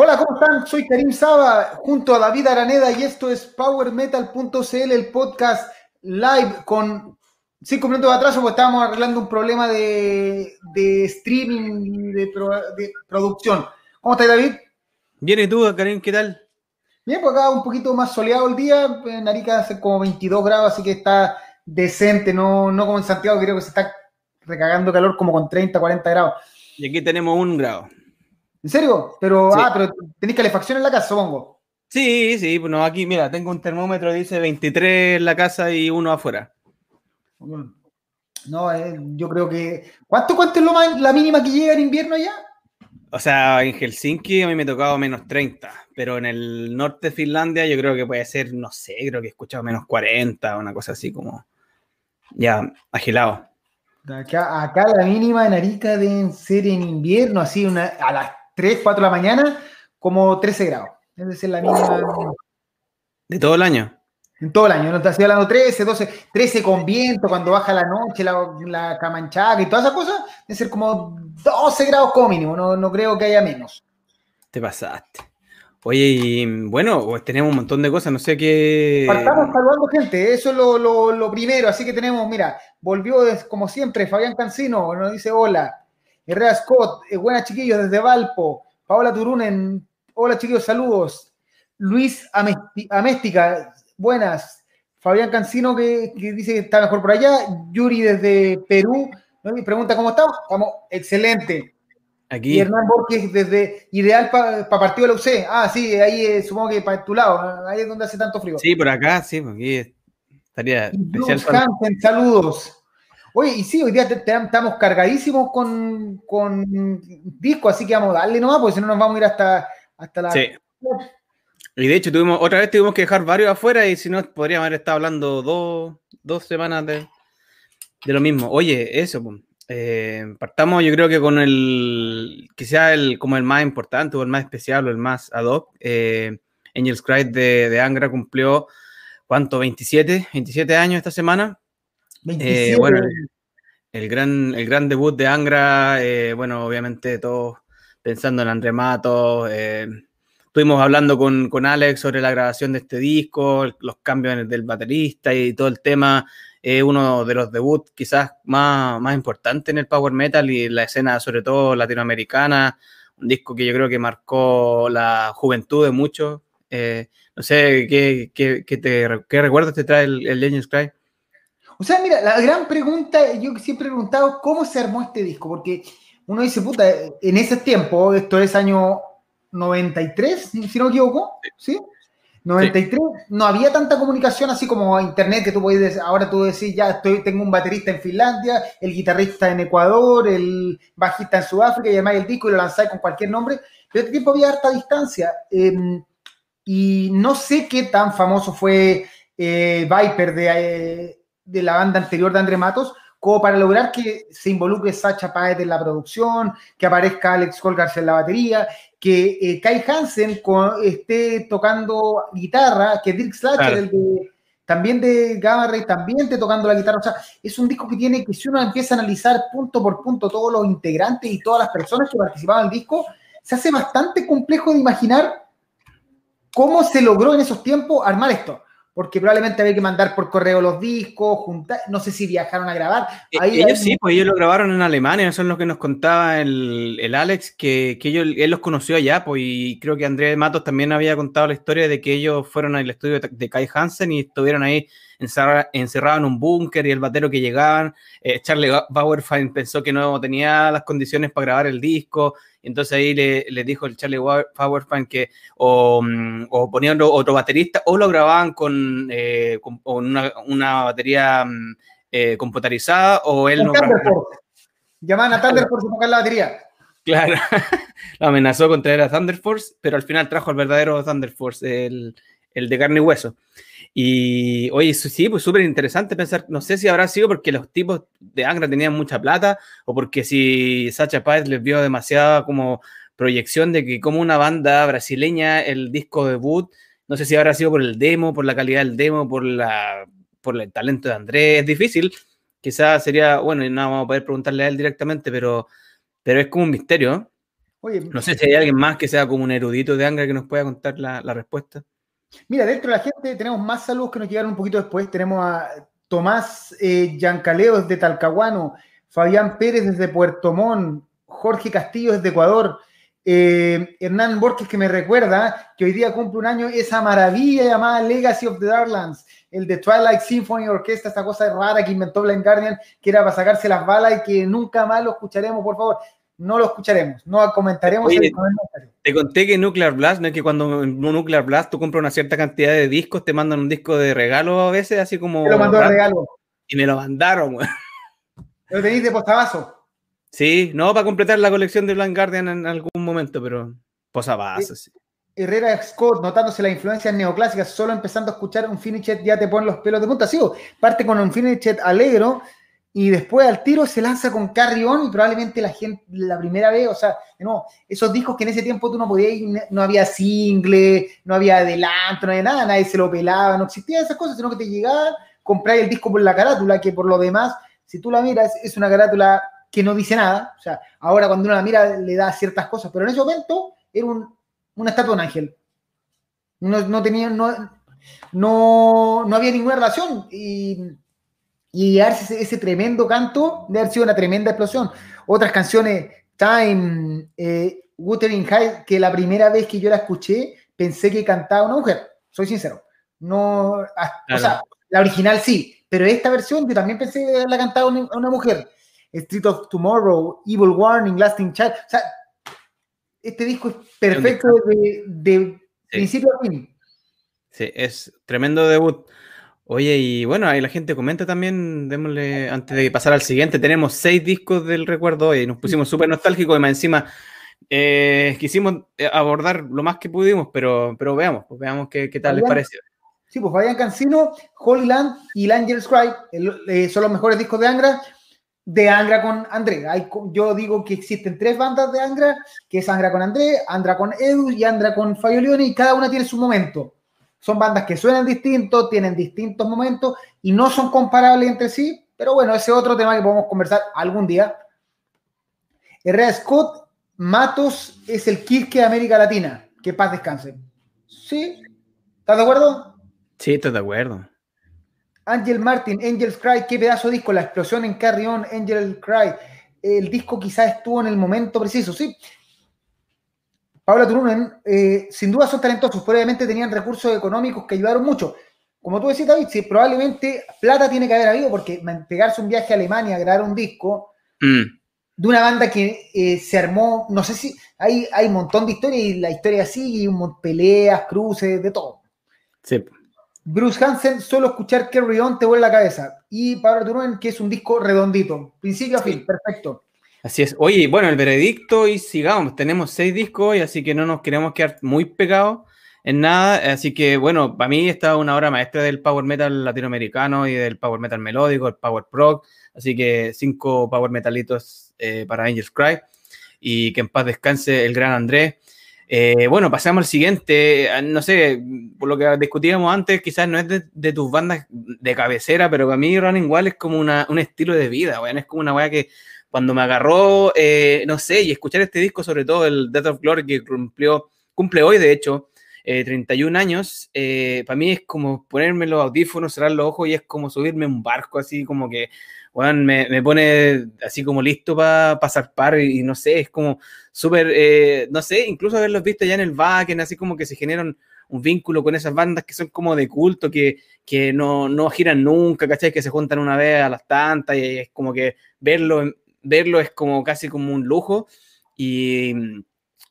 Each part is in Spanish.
Hola, ¿cómo están? Soy Karim Saba, junto a David Araneda, y esto es PowerMetal.cl, el podcast live con cinco minutos de atraso, porque estábamos arreglando un problema de, de streaming, de, de producción. ¿Cómo estás, David? Bien, ¿y tú, Karim, qué tal? Bien, pues acá un poquito más soleado el día, en Arica hace como 22 grados, así que está decente, no, no como en Santiago, creo que se está recagando calor como con 30, 40 grados. Y aquí tenemos un grado. ¿En serio? Pero, ah, pero tenéis calefacción en la casa, supongo. Sí, sí, bueno, aquí, mira, tengo un termómetro, dice 23 en la casa y uno afuera. No, eh, yo creo que. ¿Cuánto, cuánto es lo más, la mínima que llega en invierno allá? O sea, en Helsinki a mí me ha tocado menos 30, pero en el norte de Finlandia yo creo que puede ser, no sé, creo que he escuchado menos 40, una cosa así como ya agilado. Acá, acá la mínima en Arica deben ser en invierno, así una, a las 3, 4 de la mañana, como 13 grados. Debe ser la mínima. ¿De todo el año? En todo el año, no te estoy hablando 13, 12, 13 con viento, cuando baja la noche, la, la camanchaca y todas esas cosas, debe ser como 12 grados como mínimo, no, no creo que haya menos. Te pasaste. Oye, y bueno, pues tenemos un montón de cosas, no sé qué. Estamos saludando gente, eso es lo, lo, lo, primero. Así que tenemos, mira, volvió como siempre Fabián Cancino, nos dice hola. Herrera Scott, eh, buenas chiquillos desde Valpo. Paola Turunen, hola chiquillos, saludos. Luis Améstica, buenas. Fabián Cancino que, dice que está mejor por allá. Yuri desde Perú, me pregunta cómo estamos. Estamos excelente. Aquí. Y Hernán Borges desde Ideal para partido de la UC. Ah, sí, ahí eh, supongo que para tu lado, ahí es donde hace tanto frío. Sí, por acá, sí, aquí estaría especial. Hansen, saludos. Oye, y sí, hoy día estamos cargadísimos con, con disco, así que vamos a darle nomás, porque si no nos vamos a ir hasta, hasta la. Sí. Y de hecho, tuvimos, otra vez tuvimos que dejar varios afuera y si no, podríamos haber estado hablando dos, dos semanas de, de, lo mismo. Oye, eso, eh, partamos yo creo que con el, sea el, como el más importante o el más especial o el más ad hoc. Eh, Angels Cry de, de Angra cumplió, ¿cuánto? 27, 27 años esta semana. Eh, bueno, el, gran, el gran debut de Angra, eh, bueno, obviamente todos pensando en André Matos. Eh, estuvimos hablando con, con, Alex sobre la grabación de este disco, los cambios del baterista y todo el tema. Es uno de los debuts quizás más, más importantes en el power metal y la escena, sobre todo latinoamericana. Un disco que yo creo que marcó la juventud de muchos. no sé, ¿qué, qué, qué, te, qué recuerdos te trae el, el Legends Cry? O sea, mira, la gran pregunta, yo siempre he preguntado cómo se armó este disco, porque uno dice, puta, en ese tiempo, esto es año 93, si no me equivoco, ¿sí? 93, no había tanta comunicación así como internet que tú puedes, ahora tú decís, ya estoy, tengo un baterista en Finlandia, el guitarrista en Ecuador, el bajista en Sudáfrica y además el disco y lo lanzáis con cualquier nombre, pero este tiempo había harta distancia. Em, y no sé qué tan famoso fue eh, Viper de, eh, de la banda anterior de André Matos, como para lograr que se involucre Sacha Paez en la producción, que aparezca Alex Colgars en la batería, que eh, Kai Hansen esté tocando guitarra, que Dirk Slatcher, también de Gamma Ray, también esté tocando la guitarra. O sea, es un disco que tiene que si uno empieza a analizar punto por punto todos los integrantes y todas las personas que participaban en el disco, se hace bastante complejo de imaginar cómo se logró en esos tiempos armar esto porque probablemente había que mandar por correo los discos, juntar, no sé si viajaron a grabar. Eh, ellos sí, pues ellos lo grabaron en Alemania, eso es lo que nos contaba el, el Alex, que, que, ellos, él los conoció allá, pues y creo que Andrés Matos también había contado la historia de que ellos fueron al estudio de Kai Hansen y estuvieron ahí encerrados en un búnker y el batero que llegaban, eh, Charlie Bauerfein pensó que no tenía las condiciones para grabar el disco, entonces ahí le, le dijo el Charlie Powerpan que o, mm, o, ponían otro baterista o lo grababan con, eh, con una, una, batería mm, eh, computarizada o él no Llamaban a Thunder Force tocar la batería. Claro, lo amenazó con traer a Thunder Force, pero al final trajo al verdadero Thunder Force, el, el de carne y hueso. Y oye, sí, pues súper interesante pensar, no sé si habrá sido porque los tipos de Angra tenían mucha plata o porque si Sacha Páez les vio demasiada como proyección de que como una banda brasileña el disco debut, no sé si habrá sido por el demo, por la calidad del demo, por, la, por el talento de Andrés, es difícil, quizás sería, bueno, no vamos a poder preguntarle a él directamente, pero, pero es como un misterio. Oye, no sé si hay alguien más que sea como un erudito de Angra que nos pueda contar la, respuesta. Mira, dentro de la gente tenemos más saludos que nos llegaron un poquito después. Tenemos a Tomás eh, Yancaleo desde Talcahuano, Fabián Pérez desde Puerto Montt, Jorge Castillo desde Ecuador, eh, Hernán Borges que me recuerda que hoy día cumple un año esa maravilla llamada Legacy of the Darklands, el de Twilight Symphony Orquesta, esta cosa rara que inventó Blind Guardian, que era para sacarse las balas y que nunca más lo escucharemos, por favor. No lo escucharemos, no comentaremos Te conté que Nuclear Blast, no es que cuando en Nuclear Blast tú compras una cierta cantidad de discos, te mandan un disco de regalo a veces, así como. Te lo mandó de regalo. Y me lo mandaron, güey. Lo tenéis de postavaso. Sí, no, para completar la colección de Blind Guardian en algún momento, pero posavasos. Sí. Herrera Scott, notándose la influencia neoclásica, solo empezando a escuchar un Finichet ya te ponen los pelos de punta. Sí, parte con un Finichet alegro y después al tiro se lanza con Carry On y probablemente la gente, la primera vez, o sea, no, esos discos que en ese tiempo tú no podías, no había single, no había adelanto, no había nada, nadie se lo pelaba, no existían esas cosas, sino que te llegaban, comprar el disco por la carátula, que por lo demás, si tú la miras, es una carátula que no dice nada. O sea, ahora cuando uno la mira le da ciertas cosas, pero en ese momento era un, una estatua de un ángel. No, no tenía, no, no, había ninguna relación. Y, y ese, ese, tremendo canto de haber sido una tremenda explosión. Otras canciones, Time, eh, Wuthering High, que la primera vez que yo la escuché pensé que cantaba una mujer. Soy sincero. No, o sea, la original sí, pero esta versión yo también pensé que la cantaba una, una mujer. Street of Tomorrow, Evil Warning, Lasting Child. O sea, este disco es perfecto de, principio a fin. Sí, es tremendo debut. Oye, y bueno, ahí la gente comenta también, démosle, antes de pasar al siguiente, tenemos seis discos del recuerdo hoy, nos pusimos súper nostálgicos y más encima eh, quisimos eh, abordar lo más que pudimos, pero, pero veamos, pues veamos qué, tal les parece. Sí, pues Fabián Cancino, Holy Land y el Angel's Cry eh, son los mejores discos de Angra de Angra con André. yo digo que existen tres bandas de Angra, que es Angra con André, Angra con Edu y Angra con Fayolione, y cada una tiene su momento. Son bandas que suenan distintos, tienen distintos momentos y no son comparables entre sí, pero bueno, ese es otro tema que podemos conversar algún día. Herrera Scott, Matos es el Kirke de América Latina. Que paz descanse. ¿Sí? ¿Estás de acuerdo? Sí, estoy de acuerdo. Angel Martin, Angel's Cry, qué pedazo de disco, la explosión en Carry On, Angel Cry. El disco quizás estuvo en el momento preciso, sí. Paula Turunen, eh, sin duda son talentosos, probablemente tenían recursos económicos que ayudaron mucho. Como tú decías, David, sí, probablemente plata tiene que haber habido, porque pegarse un viaje a Alemania a grabar un disco mm. de una banda que eh, se armó, no sé si hay, hay un montón de historias y la historia sigue, peleas, cruces, de todo. Sí. Bruce Hansen, solo escuchar Carry On te vuelve la cabeza. Y Pablo Turunen, que es un disco redondito, principio a fin, perfecto. Así es. Oye, bueno, el veredicto y sigamos. Tenemos seis discos hoy, así que no nos queremos quedar muy pegados en nada. Así que, bueno, para mí está una obra maestra del power metal latinoamericano y del power metal melódico, el power prog. Así que cinco power metalitos eh, para Angels Cry. Y que en paz descanse el gran Andrés. Eh, bueno, pasamos al siguiente. Ah, no sé, por lo que discutíamos antes, quizás no es de, tus bandas de cabecera, pero para mí Running Wall es como un estilo de vida. Es como una weá que cuando me agarró, eh, no sé, y escuchar este disco, sobre todo el Death of Glory, que cumplió, cumple hoy, de hecho, 31 eh, años, para mí es como ponerme los audífonos, cerrar los ojos y es como subirme un barco, así como que me, pone así como listo para pa zarpar y, no sé, es como súper, eh, no sé, incluso haberlos visto ya en el Wacken, así como que se generan un vínculo con esas bandas que son como de culto, que, que no, no, giran nunca, ¿cachai? Que se juntan una vez a las tantas y es como que verlo, verlo es como casi como un lujo y,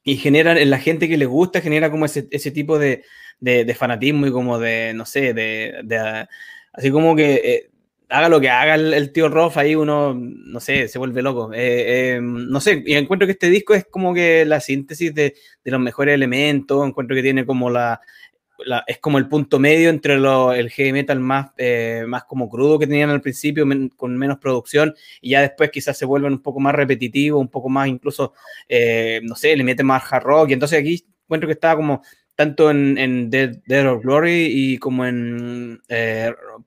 y generan en la gente que les gusta, genera como ese, ese tipo de, de, fanatismo y como de, no sé, de, de así como que... Eh, haga lo que haga el, tío Roth, ahí uno, no sé, se vuelve loco. Eh, eh, no sé, y encuentro que este disco es como que la síntesis de, los mejores elementos, encuentro que tiene como la, es como el punto medio entre el heavy metal más, eh, más como crudo que tenían al principio, con menos producción, y ya después quizás se vuelven un poco más repetitivos, un poco más incluso, no sé, le meten más hard rock, y entonces aquí encuentro que estaba como tanto en, en Dead, of Glory y como en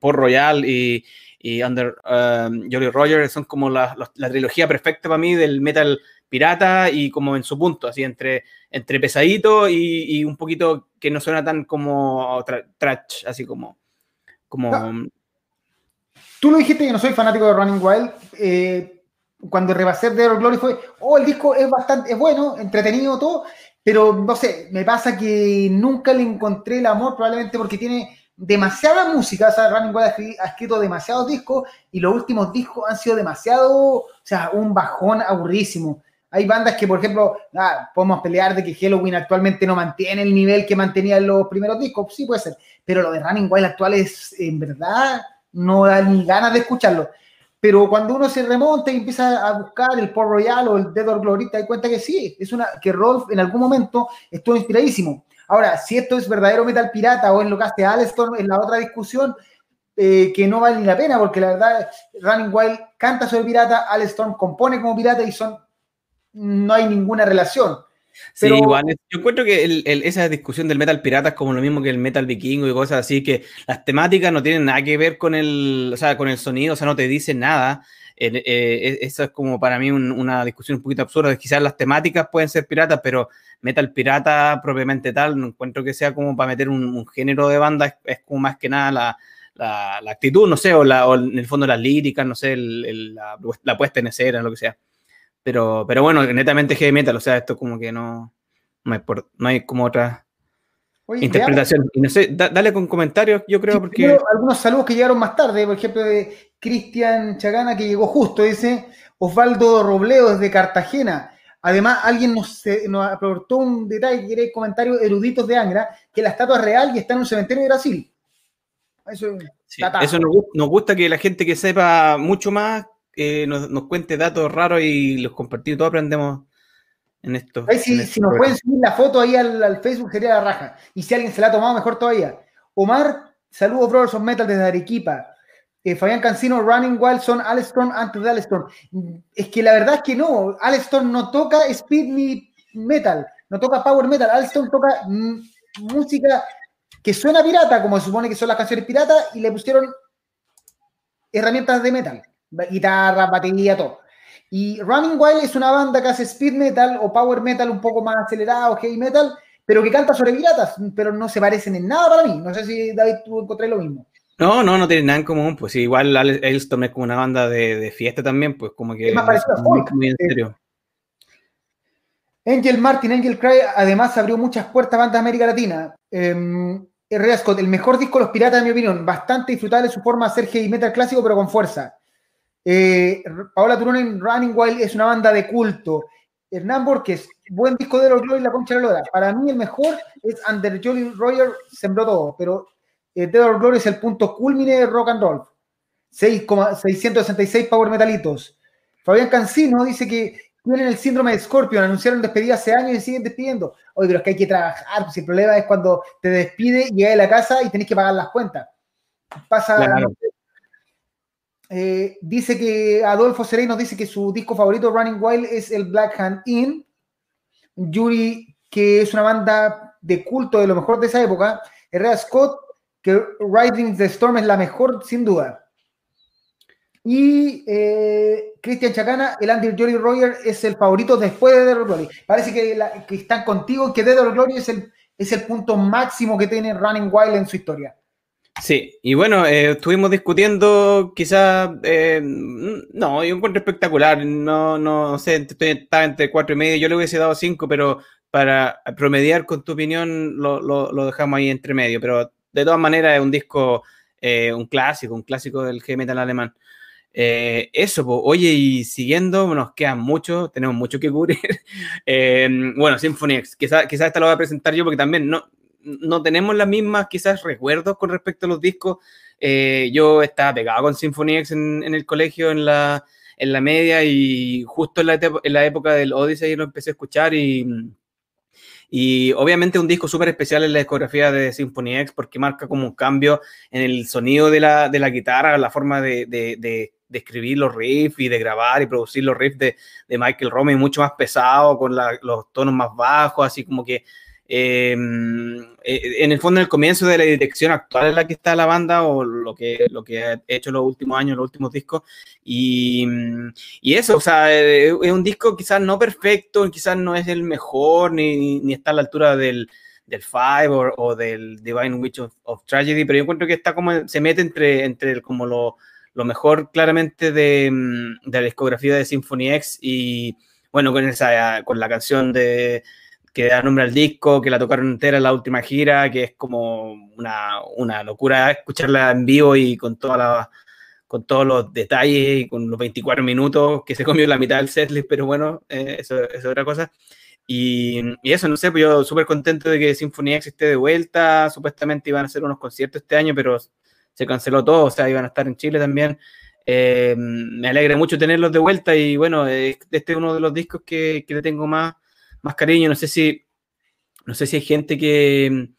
Port Royal y, y Under um, Jolly Roger son como la, la, trilogía perfecta para mí del metal pirata y como en su punto, así entre, entre pesadito y, un poquito que no suena tan como trash, así como... como Tú lo dijiste, yo no soy fanático de Running Wild. Eh, cuando rebasé The Glory fue, oh, el disco es bastante, es bueno, entretenido todo, pero no sé, me pasa que nunca le encontré el amor, probablemente porque tiene demasiada música, o sea, Running Wild ha escrito demasiados discos y los últimos discos han sido demasiado, o sea, un bajón aburrísimo. Hay bandas que, por ejemplo, ah, podemos pelear de que Halloween actualmente no mantiene el nivel que mantenía en los primeros discos, sí puede ser, pero lo de Running Wild actual es, en verdad, no da ni ganas de escucharlo. Pero cuando uno se remonta y empieza a buscar el Port Royal o el Dead or Glory, te das cuenta que sí, es una que Rolf en algún momento estuvo inspiradísimo. Ahora, si esto es verdadero metal pirata o en lo que hace Alston, en la otra discusión, eh, que no vale ni la pena, porque la verdad, Running Wild canta sobre pirata, Alston compone como pirata y son, no hay ninguna relación. Sí, igual, yo encuentro que esa discusión del metal pirata es como lo mismo que el metal vikingo y cosas así, que las temáticas no tienen nada que ver con el, o sea, con el sonido, o sea, no te dicen nada. Eh, eso es como para mí una discusión un poquito absurda. Quizás las temáticas pueden ser piratas, pero metal pirata propiamente tal, no encuentro que sea como para meter un, género de banda, es, como más que nada la, actitud, no sé, o, la, o, en el fondo las líricas, no sé, la, puesta en escena, lo que sea. Pero, pero bueno, netamente heavy metal, o sea, esto como que no, no, hay, no hay como otra interpretación. Y no sé, dale con comentarios, yo creo, porque... Algunos saludos que llegaron más tarde, por ejemplo, de Cristian Chagana, que llegó justo, dice Osvaldo Robleo desde Cartagena. Además, alguien nos, nos aportó un detalle, que era comentario eruditos de Angra, que la estatua es real y está en un cementerio de Brasil. Eso, eso nos, gusta que la gente que sepa mucho más eh, nos, cuente datos raros y los compartimos, todos aprendemos en esto. si, nos pueden subir la foto ahí al, Facebook sería la raja. Y si alguien se la ha tomado, mejor todavía. Omar, saludos Brothers of Metal desde Arequipa. Eh, Fabián Cancino, Running Wild son Alston antes de Alston. Es que la verdad es que no, Alston no toca speed ni metal, no toca power metal, Alston toca música que suena pirata, como se supone que son las canciones piratas, y le pusieron herramientas de metal, guitarra, batería, todo. Y Running Wild es una banda que hace speed metal o power metal un poco más acelerado, heavy metal, pero que canta sobre piratas, pero no se parecen en nada para mí. No sé si David tú encontré lo mismo. No, no, no tiene nada en común. Pues igual Ailstorm es como una banda de, fiesta también, pues como que. Es más parecido a folk. Muy en serio. Angel Martin, Angel Cry, además abrió muchas puertas a bandas de América Latina. Eh, Scott, el mejor disco de Los Piratas, en mi opinión. Bastante disfrutable su forma de hacer heavy metal clásico, pero con fuerza. Eh, Paola Turunen, Running Wild es una banda de culto. Hernán Borges, buen disco de los y La Concha de Lora. Para mí el mejor es Under Jolly Roger, sembró todo, pero eh, Dead Glory es el punto culmine de rock and roll. 666 power metalitos. Fabián Cancino dice que tienen el síndrome de Scorpion, anunciaron despedida hace años y siguen despidiendo. Oye, pero es que hay que trabajar, pues el problema es cuando te despide, llegas a la casa y tenés que pagar las cuentas. Pasa. Eh, dice que Adolfo Sereno dice que su disco favorito, Running Wild, es el Black Hand Inn. Yuri, que es una banda de culto de lo mejor de esa época. Herrera Scott que Riding the Storm es la mejor, sin duda. Y eh, Cristian Chacana, el Andy Jolly Roger es el favorito después de Dead or Glory. Parece que, están contigo, que Dead or Glory es el, es el punto máximo que tiene Running Wild en su historia. Sí, y bueno, eh, estuvimos discutiendo quizás, eh, no, yo encuentro espectacular, no, no sé, estaba entre cuatro y medio, yo le hubiese dado cinco, pero para promediar con tu opinión lo, lo dejamos ahí entre medio, pero de todas maneras es un disco, eh, un clásico, un clásico del heavy metal alemán. Eh, eso, oye, y siguiendo, nos quedan mucho, tenemos mucho que cubrir. eh, bueno, Symphony X, quizás quizá esta lo voy a presentar yo porque también no, no tenemos las mismas, quizás, recuerdos con respecto a los discos. Eh, yo estaba pegado con Symphony X en, el colegio, en la, en la media, y justo en la, en la época del Odyssey lo empecé a escuchar y y obviamente un disco súper especial en la discografía de Symphony X porque marca como un cambio en el sonido de la, de la guitarra, la forma de, de, escribir los riffs y de grabar y producir los riffs de, Michael Rome, mucho más pesado, con los tonos más bajos, así como que eh, en el fondo, en el comienzo de la dirección actual en la que está la banda o lo que, lo que ha hecho los últimos años, los últimos discos. Y, y eso, o sea, eh, es un disco quizás no perfecto, quizás no es el mejor, ni, ni está a la altura del, del Five o, del Divine Witch of, Tragedy, pero yo encuentro que está como, se mete entre, entre como lo, lo mejor claramente de, de, la discografía de Symphony X y bueno, con, esa, con la canción de que da nombre al disco, que la tocaron entera en la última gira, que es como una, una locura escucharla en vivo y con toda la, con todos los detalles y con los 24 minutos que se comió la mitad del setlist, pero bueno, eh, eso, es otra cosa. Y, y, eso, no sé, pues yo súper contento de que Sinfonía X esté de vuelta, supuestamente iban a hacer unos conciertos este año, pero se canceló todo, o sea, iban a estar en Chile también. Eh, me alegra mucho tenerlos de vuelta y bueno, este es uno de los discos que, que le tengo más, más cariño. No sé si, no sé si hay gente que,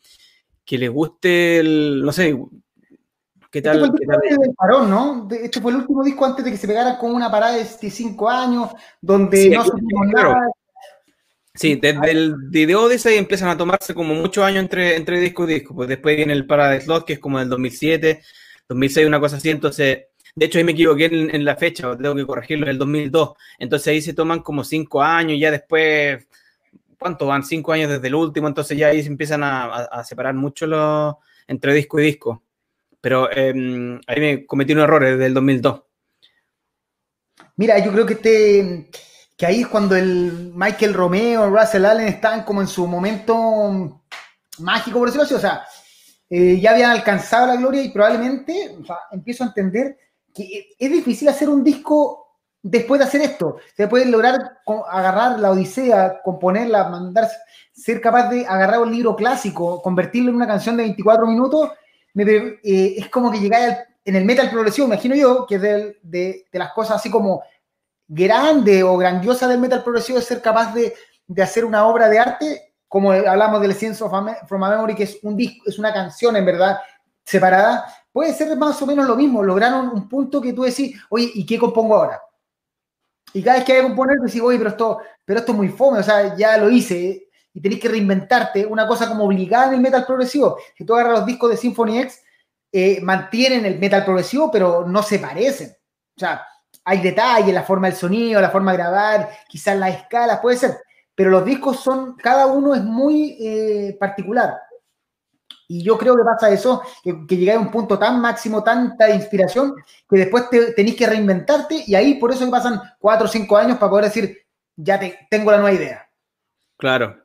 que le guste el, no sé, ¿Qué tal? Este fue el del parón, ¿no? Este fue el último disco antes de que se pegara con una parada de cinco años, donde no se nada. Sí, desde el video de ese empiezan a tomarse como muchos años entre, entre disco y disco. Pues después viene el Parada Slot, que es como del 2007, 2006, una cosa así. Entonces, de hecho, ahí me equivoqué en, la fecha, tengo que corregirlo, en el 2002. Entonces ahí se toman como cinco años, ya después ¿cuánto van? Cinco años desde el último, entonces ya ahí se empiezan a, separar mucho los, entre disco y disco. Pero em, ahí me cometí un error desde el 2002. Mira, yo creo que este, que ahí es cuando el Michael Romeo, Russell Allen están como en su momento mágico, por decirlo así. O sea, eh, ya habían alcanzado la gloria y probablemente empiezo a entender que es difícil hacer un disco después de hacer esto, se puede lograr agarrar la Odisea, componerla, mandar, ser capaz de agarrar un libro clásico, convertirlo en una canción de 24 minutos, eh, es como que llegáis en el metal progresivo, imagino yo, que es de, de, las cosas así como grande o grandiosa del metal progresivo, es ser capaz de, de hacer una obra de arte, como hablamos del Science of from a Memory, que es un disco, es una canción en verdad separada, puede ser más o menos lo mismo, lograron un punto que tú decís, oye, ¿y qué compongo ahora? Y cada vez que hay que componer, decís, oye, pero esto, pero esto es muy fome, o sea, ya lo hice, y tenés que reinventarte, una cosa como obligada en el metal progresivo. Si tú agarras los discos de Symphony X, eh, mantienen el metal progresivo, pero no se parecen. O sea, hay detalles, la forma del sonido, la forma de grabar, quizás las escalas, puede ser, pero los discos son, cada uno es muy eh, particular. Y yo creo que pasa eso, que, que a un punto tan máximo, tanta inspiración, que después te, tenéis que reinventarte y ahí por eso que pasan cuatro o cinco años para poder decir, ya te, tengo la nueva idea. Claro.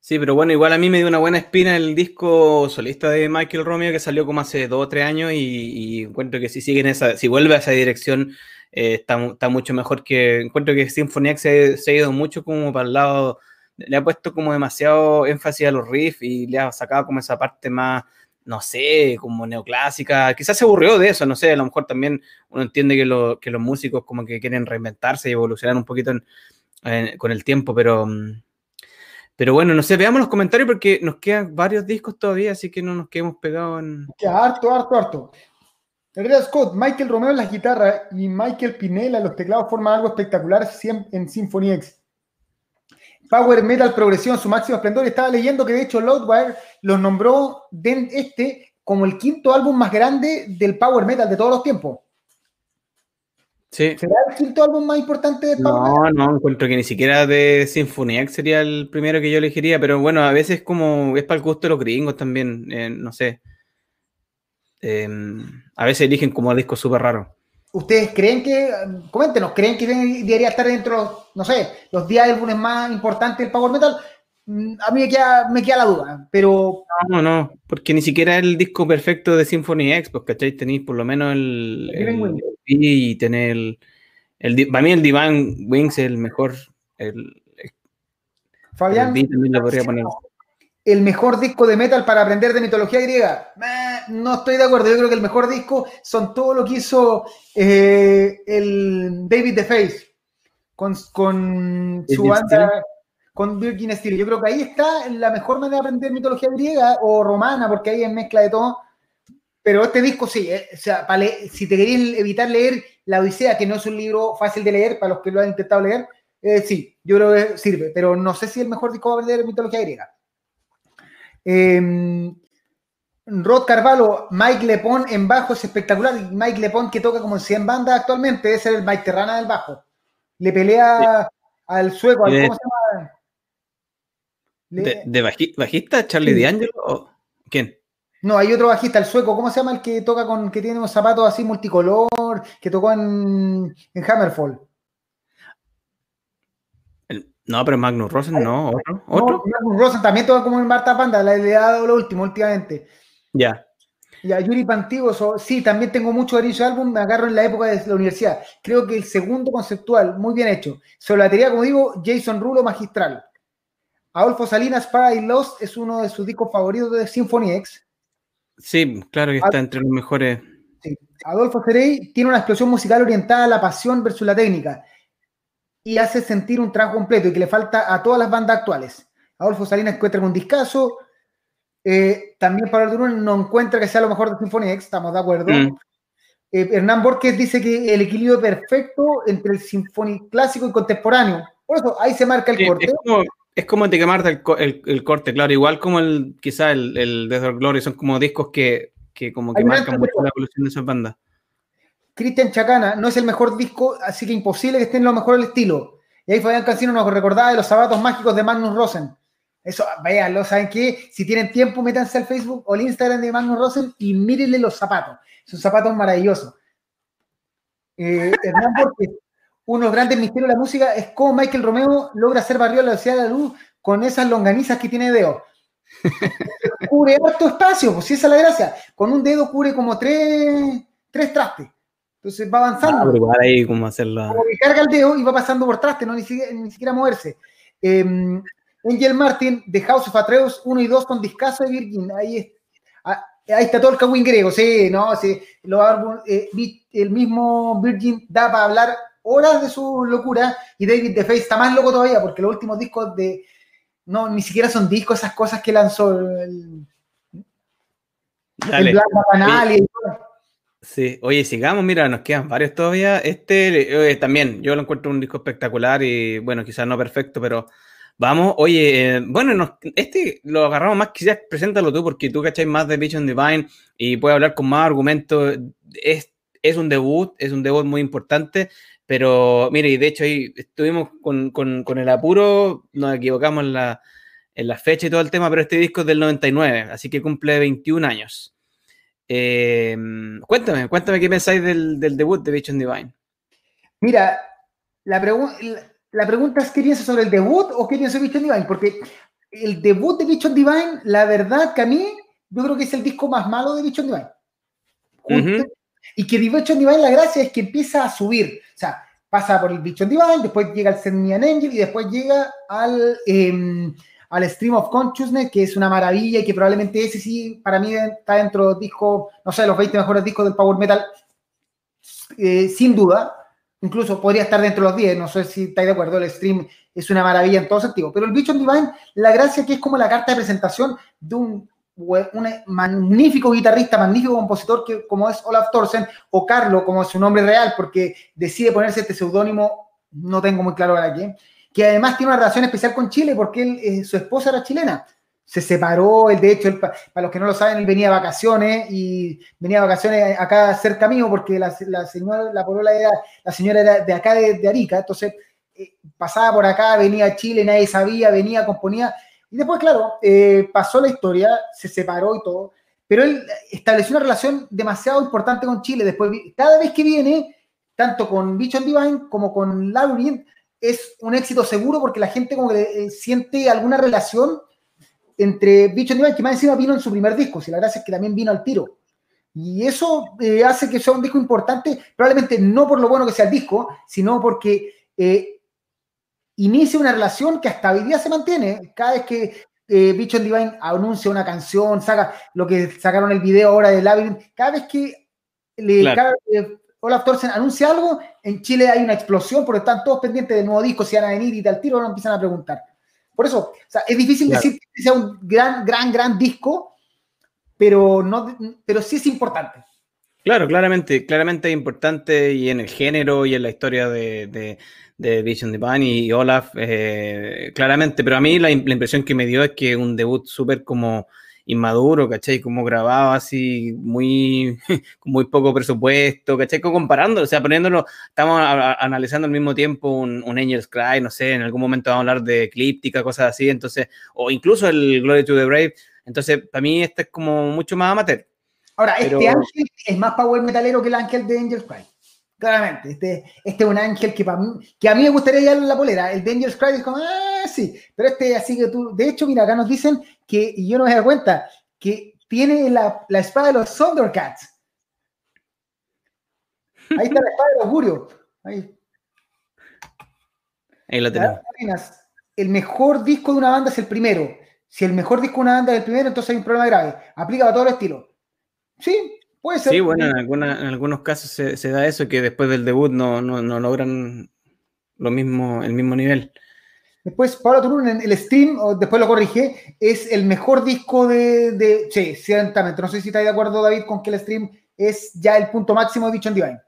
Sí, pero bueno, igual a mí me dio una buena espina el disco solista de Michael Romeo que salió como hace dos o tres años y, encuentro que si sigue en esa, si vuelve a esa dirección, eh, está, mucho mejor que, encuentro que Symphony X se, se ha ido mucho como para el lado le ha puesto como demasiado énfasis a los riffs y le ha sacado como esa parte más, no sé, como neoclásica. Quizás se aburrió de eso, no sé, a lo mejor también uno entiende que, lo, que los músicos como que quieren reinventarse y evolucionar un poquito con el tiempo, pero... Pero bueno, no sé, veamos los comentarios porque nos quedan varios discos todavía, así que no nos quedemos pegados en. harto, harto, harto. Andrea Scott, Michael Romeo en las guitarras y Michael Pinella en los teclados forman algo espectacular en Symphony X. Power Metal Progresión, su máximo esplendor. Estaba leyendo que de hecho Loudwire los nombró de este como el quinto álbum más grande del Power Metal de todos los tiempos. Sí. ¿Será el quinto álbum más importante de Power no, Metal? No, no, encuentro que ni siquiera de Symphony X sería el primero que yo elegiría, pero bueno, a veces como es para el gusto de los gringos también, eh, no sé. Em, a veces eligen como discos súper raros. ¿Ustedes creen que, coméntenos, creen que debería estar dentro, no sé, los 10 álbumes más importantes del Power Metal? Mm, a mí me queda, me queda la duda, pero... No, no, porque ni siquiera el disco perfecto de Symphony X, pues, ¿cachai? Tenéis por lo menos el... el, y tener el, el, Para mí el Divine Wings es el mejor... El, Fabián, el podría poner el mejor disco de metal para aprender de mitología griega. no estoy de acuerdo. Yo creo que el mejor disco son todo lo que hizo eh, el David the Face con, su banda, con Virgin Steel. Yo creo que ahí está la mejor manera de aprender mitología griega o romana, porque ahí es mezcla de todo. Pero este disco sí, eh, o sea, si te querías evitar leer La Odisea, que no es un libro fácil de leer para los que lo han intentado leer, eh, sí, yo creo que sirve, pero no sé si el mejor disco va a aprender mitología griega. Em, Rod Carvalho, Mike Lepón en bajo es espectacular. Mike Lepón que toca como en 100 bandas actualmente, debe ser el Mike Terrana del bajo. Le pelea al sueco, al, ¿cómo se llama? ¿De, bajista Charlie D'Angelo quién? No, hay otro bajista, el sueco, ¿cómo se llama el que toca con, que tiene unos zapatos así multicolor, que tocó en, en Hammerfall? No, pero Magnus Rosen no, otro. ¿Otro? Magnus Rosen también toca como en Marta Panda, le, le ha dado lo último últimamente. Ya. Ya, Yuri Pantigos, sí, también tengo mucho de ese álbum, me agarro en la época de la universidad. Creo que el segundo conceptual, muy bien hecho. Sobre la batería, como digo, Jason Rulo, magistral. Adolfo Salinas, Paradise Lost, es uno de sus discos favoritos de Symphony X. Sí, claro que está entre los mejores. Adolfo Cerey tiene una explosión musical orientada a la pasión versus la técnica y hace sentir un trabajo completo y que le falta a todas las bandas actuales. Adolfo Salinas encuentra un discazo. Eh, también Pablo Durón no encuentra que sea lo mejor de Symphony X, estamos de acuerdo. Mm. Eh, Hernán Borges dice que el equilibrio perfecto entre el Symphony clásico y contemporáneo. Por eso ahí se marca el corte. Es como, te quemarte el, el, corte, claro. Igual como el quizá el, el Death Glory, son como discos que, que como que marcan mucho la evolución de esas bandas. Cristian Chacana, no es el mejor disco, así que imposible que esté en lo mejor del estilo. Y ahí Fabián Cancino nos recordaba de los zapatos mágicos de Magnus Rosen. Eso, lo ¿saben qué? Si tienen tiempo, métanse al Facebook o al Instagram de Magnus Rosen y mírenle los zapatos. Son zapatos maravillosos. Eh, Hernán uno de los grandes misterios de la música es cómo Michael Romeo logra hacer barrio a la velocidad de la luz con esas longanizas que tiene dedo. cubre harto espacio, pues si esa es la gracia. Con un dedo cubre como tres, tres trastes. Entonces va avanzando. Ah, ahí como hacerlo. Como que carga el dedo y va pasando por traste, no ni siquiera, moverse. Em, Angel Martin, de House of Atreus 1 y 2 con discazo de Virgin. Ahí, ah, ahí está todo el cagüín griego, sí, ¿no? Sí, eh, el mismo Virgin da para hablar horas de su locura y David DeFace está más loco todavía porque los últimos discos de... No, ni siquiera son discos, esas cosas que lanzó el, el Black y Sí, oye, sigamos, mira, nos quedan varios todavía. Este eh, también, yo lo encuentro un disco espectacular y bueno, quizás no perfecto, pero vamos, oye, eh, bueno, este lo agarramos más, quizás preséntalo tú, porque tú cacháis más de Vision Divine y puedes hablar con más argumentos. Es, es un debut, es un debut muy importante, pero mire, y de hecho ahí estuvimos con, con, el apuro, nos equivocamos en la, en la fecha y todo el tema, pero este disco es del 99, así que cumple 21 años. Eh, cuéntame, cuéntame qué pensáis del, debut de Vision Divine. Mira, la, la, pregunta es: ¿qué piensas sobre el debut o qué piensas de Vision Divine? Porque el debut de Vision Divine, la verdad que a mí, yo creo que es el disco más malo de Vision Divine. Y que Vision Divine, la gracia es que empieza a subir. O sea, pasa por el Vision Divine, después llega al Semian Angel y después llega al. Em, al Stream of Consciousness, que es una maravilla y que probablemente ese sí, para mí está dentro de los discos, no sé, los 20 mejores discos del Power Metal, eh, sin duda. Incluso podría estar dentro de los 10, no sé si estáis de acuerdo, el stream es una maravilla en todo sentido. Pero el Vision Divine, la gracia que es como la carta de presentación de un, un magnífico guitarrista, magnífico compositor que, como es Olaf Thorsen, o Carlo, como es su nombre real, porque decide ponerse este seudónimo, no tengo muy claro para qué que además tiene una relación especial con Chile porque él, eh, su esposa era chilena. Se separó, él de hecho, para los que no lo saben, él venía de vacaciones y venía de vacaciones acá cerca mío porque la, señora, la polola era, la señora era de acá de, Arica, entonces eh, pasaba por acá, venía a Chile, nadie sabía, venía, componía. Y después, claro, eh, pasó la historia, se separó y todo, pero él estableció una relación demasiado importante con Chile. Después, cada vez que viene, tanto con Bicho Divine como con Labyrinth, es un éxito seguro porque la gente como que eh, siente alguna relación entre Bicho Divine, que más encima vino en su primer disco, si la gracia es que también vino al tiro. Y eso eh, hace que sea un disco importante, probablemente no por lo bueno que sea el disco, sino porque eh, inicia una relación que hasta hoy día se mantiene. Cada vez que eh, Bicho Divine anuncia una canción, saca lo que sacaron el video ahora de Labyrinth, cada vez que le, Olaf Thorsen anuncia algo, en Chile hay una explosión porque están todos pendientes del nuevo disco, si van a venir y tal tiro, no empiezan a preguntar. Por eso, o sea, es difícil decir que sea un gran, gran, gran disco, pero, no, pero sí es importante. Claro, claramente, claramente es importante y en el género y en la historia de, Vision Divine y Olaf, eh, claramente, pero a mí la, impresión que me dio es que un debut súper como inmaduro, ¿cachai? Como grabado así, muy, con muy poco presupuesto, ¿cachai? Comparando, o sea, poniéndolo, estamos analizando al mismo tiempo un, un, Angel's Cry, no sé, en algún momento vamos a hablar de eclíptica, cosas así, entonces, o incluso el Glory to the Brave, entonces, para mí este es como mucho más amateur. Ahora, este ángel es más power metalero que el ángel de Angel's Cry. Claramente, este, este es un ángel que, para mí, que a mí me gustaría llevarlo en la polera. El de Angel's Cry es como, ah, sí, pero este así que tú, de hecho, mira, acá nos dicen que, y yo no me doy cuenta, que tiene la, la espada de los Thundercats. Ahí está la espada de los Augurio. Ahí. Ahí la tenemos. El mejor disco de una banda es el primero. Si el mejor disco de una banda es el primero, entonces hay un problema grave. Aplica a todos los estilos. Sí, puede ser. Sí, bueno, en, en algunos casos se, da eso, que después del debut no, logran lo mismo, el mismo nivel. Después, Pablo Turun en el Steam, después lo corrigí, es el mejor disco de, de, Sí, ciertamente. No sé si estás de acuerdo, David, con que el Stream es ya el punto máximo de Vision Divine.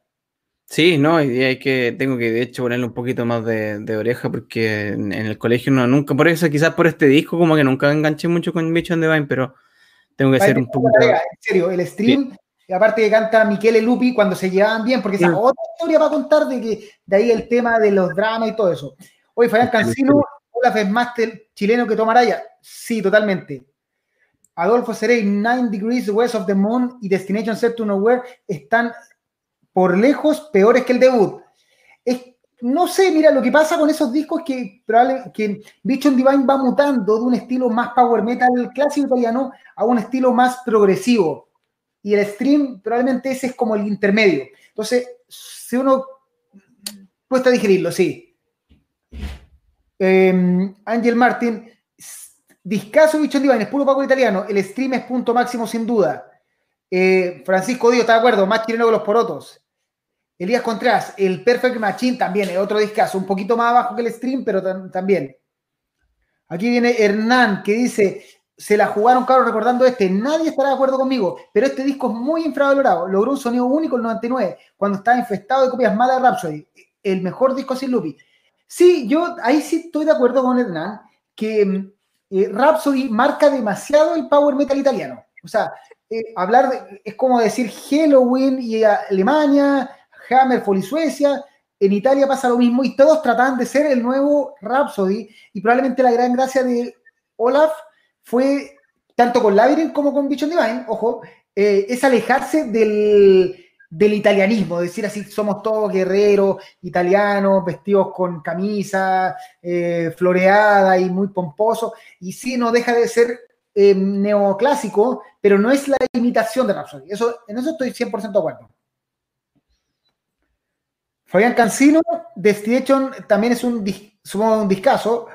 Sí, no, y hay que, tengo que de hecho ponerle un poquito más de, oreja porque en, el colegio no, nunca, por eso quizás por este disco como que nunca enganché mucho con Vision Divine, pero tengo que ser un poco. En serio, el stream, aparte que canta Michele Lupi cuando se llevaban bien, porque esa otra historia va a contar de que de ahí el tema de los dramas y todo eso. Oye, Fabián Cancino, Olaf es máster chileno que tomará ya. Sí, totalmente. Adolfo Serey, Nine Degrees West of the Moon y Destination Set to Nowhere están por lejos peores que el debut. Es no sé, mira, lo que pasa con esos discos es que, probablemente, que Vision Divine va mutando de un estilo más power metal clásico italiano a un estilo más progresivo. Y el stream probablemente ese es como el intermedio. Entonces, si uno cuesta digerirlo, sí. Eh, Angel Martin, discaso Divine, es puro power italiano. El stream es punto máximo sin duda. Eh, Francisco Díaz está de acuerdo, más chileno que los porotos. Elías Contreras, el Perfect Machine también es otro discazo, un poquito más abajo que el stream, pero también. Aquí viene Hernán que dice, se la jugaron claro recordando este, nadie estará de acuerdo conmigo, pero este disco es muy infravalorado, logró un sonido único en el 99, cuando estaba infestado de copias malas de Rhapsody, el mejor disco sin Lupi. Sí, yo ahí sí estoy de acuerdo con Hernán, que eh, Rhapsody marca demasiado el power metal italiano. O sea, eh, hablar es como decir Halloween y Alemania, Hammerfall y Suecia. En Italia pasa lo mismo y todos tratan de ser el nuevo Rhapsody. Y probablemente la gran gracia de Olaf fue, tanto con Labyrinth como con Vision Divine, ojo, eh, es alejarse del, italianismo, decir así, somos todos guerreros italianos, vestidos con camisa eh, floreada y muy pomposo, y sí, no deja de ser eh, neoclásico, pero no es la imitación de Rhapsody. Eso, en eso estoy 100% de acuerdo. Fabián Cancino, Destination también es un, un discazo.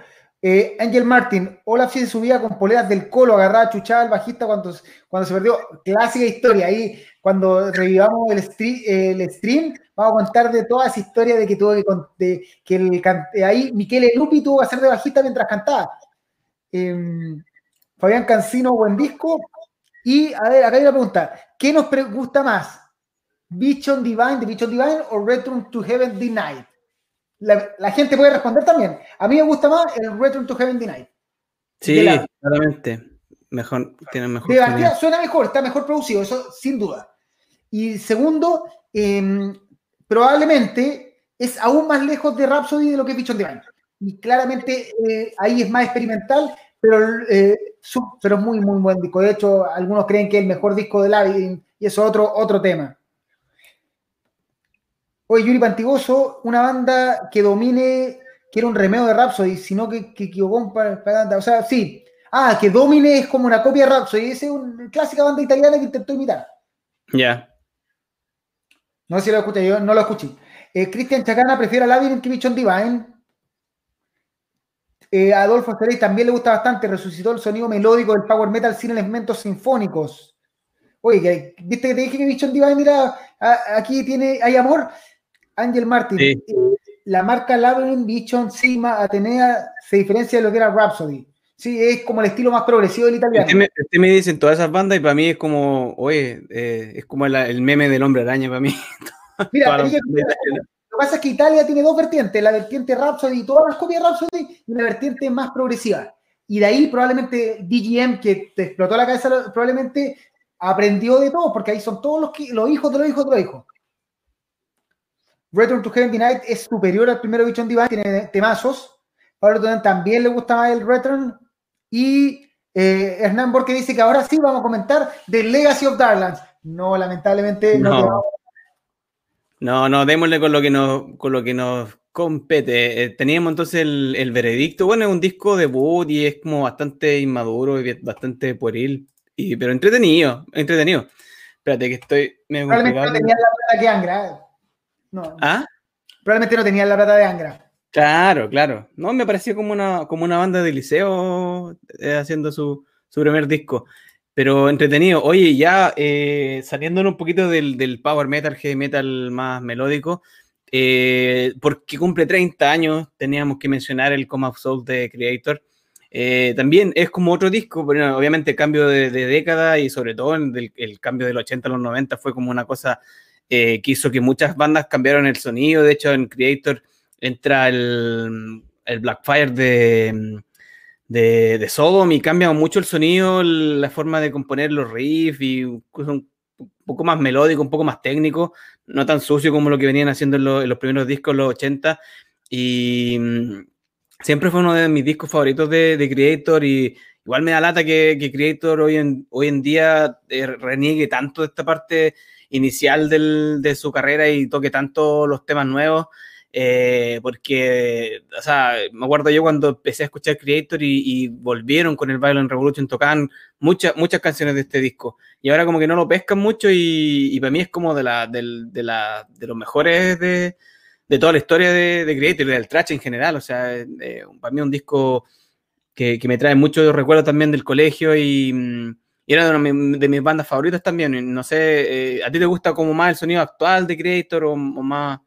Eh, Angel Martin, Olaf se subía con poleras del colo, agarraba chuchada al bajista cuando, cuando se perdió. Clásica historia. Ahí, cuando revivamos el, stream, vamos a contar de toda esa historia de que tuvo que, que el, ahí Miquel Lupi tuvo que hacer de bajista mientras cantaba. Em, Fabián Cancino, buen disco. Y a ver, acá hay una pregunta: ¿qué nos gusta más? Vision Divine, The Vision Divine o Return to Heaven Denied? La, la, gente puede responder también. A mí me gusta más el Return to Heaven Denied. Sí, claramente. Mejor, tiene mejor. De suena mejor, está mejor producido, eso sin duda. Y segundo, em, probablemente es aún más lejos de Rhapsody de lo que es Vision Divine. Y claramente eh, ahí es más experimental, pero, eh, pero es muy, muy buen disco. De hecho, algunos creen que es el mejor disco de Labyrinth y eso es otro, otro tema. Oye, Yuri Pantigoso, una banda que domine, que era un remeo de Rhapsody, sino que, que equivocó para, O sea, sí. Ah, que Domine es como una copia de Rhapsody. Esa es una clásica banda italiana que intentó imitar. Ya. No sé si lo escuché, yo no lo escuché. Eh, Cristian Chacana prefiere a Labyrinth que Bichon Divine. Eh, Adolfo Cerey también le gusta bastante. Resucitó el sonido melódico del power metal sin elementos sinfónicos. Oye, ¿viste que te dije que Bichon Divine mira, aquí tiene, hay amor? Ángel Martin, eh, la marca Labyrinth, Bichon, Sigma, Atenea se diferencia de lo que era Rhapsody. Sí, es como el estilo más progresivo del italiano. Usted me, usted me dicen todas esas bandas y para mí es como, oye, eh, es como el meme del hombre araña para mí. Mira, lo que pasa es que Italia tiene dos vertientes, la vertiente Rhapsody y todas las copias de Rhapsody y una vertiente más progresiva. Y de ahí probablemente DGM, que te explotó la cabeza, probablemente aprendió de todo, porque ahí son todos los, los hijos de los hijos de los hijos. Return to Heaven Night es superior al primero Vision Divine, tiene temazos. Pablo Tonet también le gusta más el Return. Y eh, Hernán Borque dice que ahora sí vamos a comentar The Legacy of Darklands. No, lamentablemente no. No. No, no, démosle con lo que nos, con lo que nos compete. Eh, teníamos entonces el, el veredicto. Bueno, es un disco debut y es como bastante inmaduro y bastante pueril, y, pero entretenido, entretenido. Espérate que estoy Probablemente no tenían la plata que Angra. No, Ah, probablemente no tenían la plata de Angra. claro, claro. No, me pareció como una, como una banda de liceo eh, haciendo su, su primer disco. Pero entretenido. Oye, ya eh, saliéndonos un poquito del, del power metal, heavy metal más melódico, eh, porque cumple 30 años, teníamos que mencionar el Coma of Soul de Creator. Eh, también es como otro disco, pero obviamente cambio de, de década y sobre todo el, el cambio del 80 a los 90 fue como una cosa eh, que muchas bandas cambiaron el sonido. De hecho, en Creator entra el, el Blackfire de, de, Sodom y cambia mucho el sonido, la forma de componer los riffs y un poco más melódico, un poco más técnico, no tan sucio como lo que venían haciendo en los primeros discos, los 80. Y mm, siempre fue uno de mis discos favoritos de, de Creator y igual me da lata que, que Creator hoy en, hoy en día eh, reniegue tanto de esta parte inicial del- de su carrera y toque tanto los temas nuevos. eh, porque, o sea, me acuerdo yo cuando empecé a escuchar Creator y, y volvieron con el Violent Revolution, tocaban muchas, muchas canciones de este disco. Y ahora como que no lo pescan mucho y, y para mí es como de, la, del- de, la, de los mejores de, de toda la historia de, de Creator y del trash en general. O sea, eh, para mí es un disco que, que me trae muchos recuerdos también del colegio y, mm, y era de, una mis bandas favoritas también. No sé, eh, ¿a ti te gusta como más el sonido actual de Creator o, o más?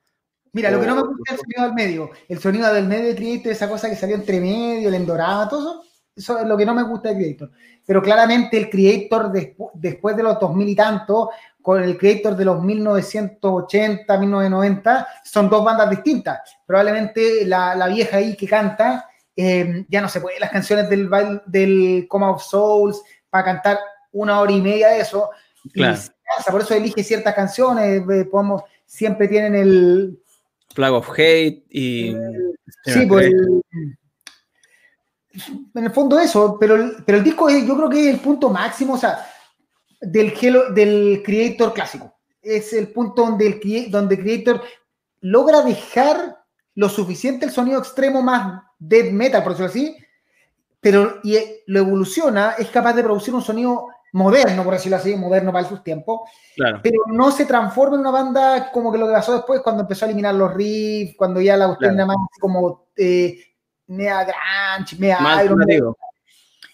Mira, lo que no me gusta es el sonido del medio. El sonido del medio de Creator, esa cosa que salió entre medio, el endorado, todo eso, eso es lo que no me gusta de Creator. Pero claramente el Creator despu- después de los 2000 y tanto, con el Creator de los 1980, 1990, son dos bandas distintas. Probablemente la, la vieja ahí que canta, eh, ya no se puede las canciones del, del Coma of Souls para cantar una hora y media de eso. Y Claro. se cansa, por eso elige ciertas canciones, eh, podemos, siempre tienen el, Flag of Hate y... Sí, pues el- en el fondo eso, pero el, pero el disco es- yo creo que es el punto máximo, o sea, del, Hello- del Creator clásico. Es el punto donde el donde Creator logra dejar lo suficiente el sonido extremo más death metal, por decirlo así, pero y eh, lo evoluciona, es capaz de producir un sonido moderno, por decirlo así, moderno para sus tiempos, Claro. pero no se transforma en una banda como que lo que pasó después cuando empezó a eliminar los riffs, cuando ya la cuestión Claro. más como eh, mea grunge, mea Más iron.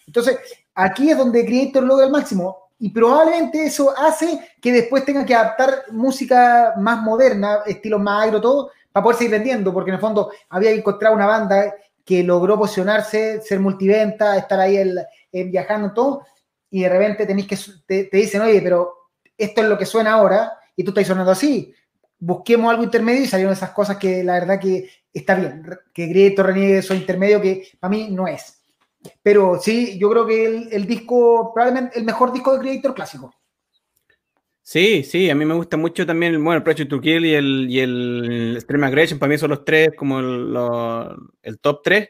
Entonces, aquí es donde Creator logra el máximo y probablemente eso hace que después tenga que adaptar música más moderna, estilos más agro, todo, para poder seguir vendiendo, porque en el fondo había que encontrar una banda que logró posicionarse, ser multiventa, estar ahí el- eh, viajando todo, y de repente tenéis que, te, te dicen, oye, pero esto es lo que suena ahora, y tú estás sonando así. Busquemos algo intermedio y salieron esas cosas que la verdad que está bien, que Grieto reniegue eso intermedio que para mí no es. Pero sí, yo creo que el, el disco, probablemente el mejor disco de Creator clásico. Sí, sí, a mí me gusta mucho también bueno, el Project to Kill y el, y el Extreme Aggression, para mí son los tres, como el, lo- el top tres,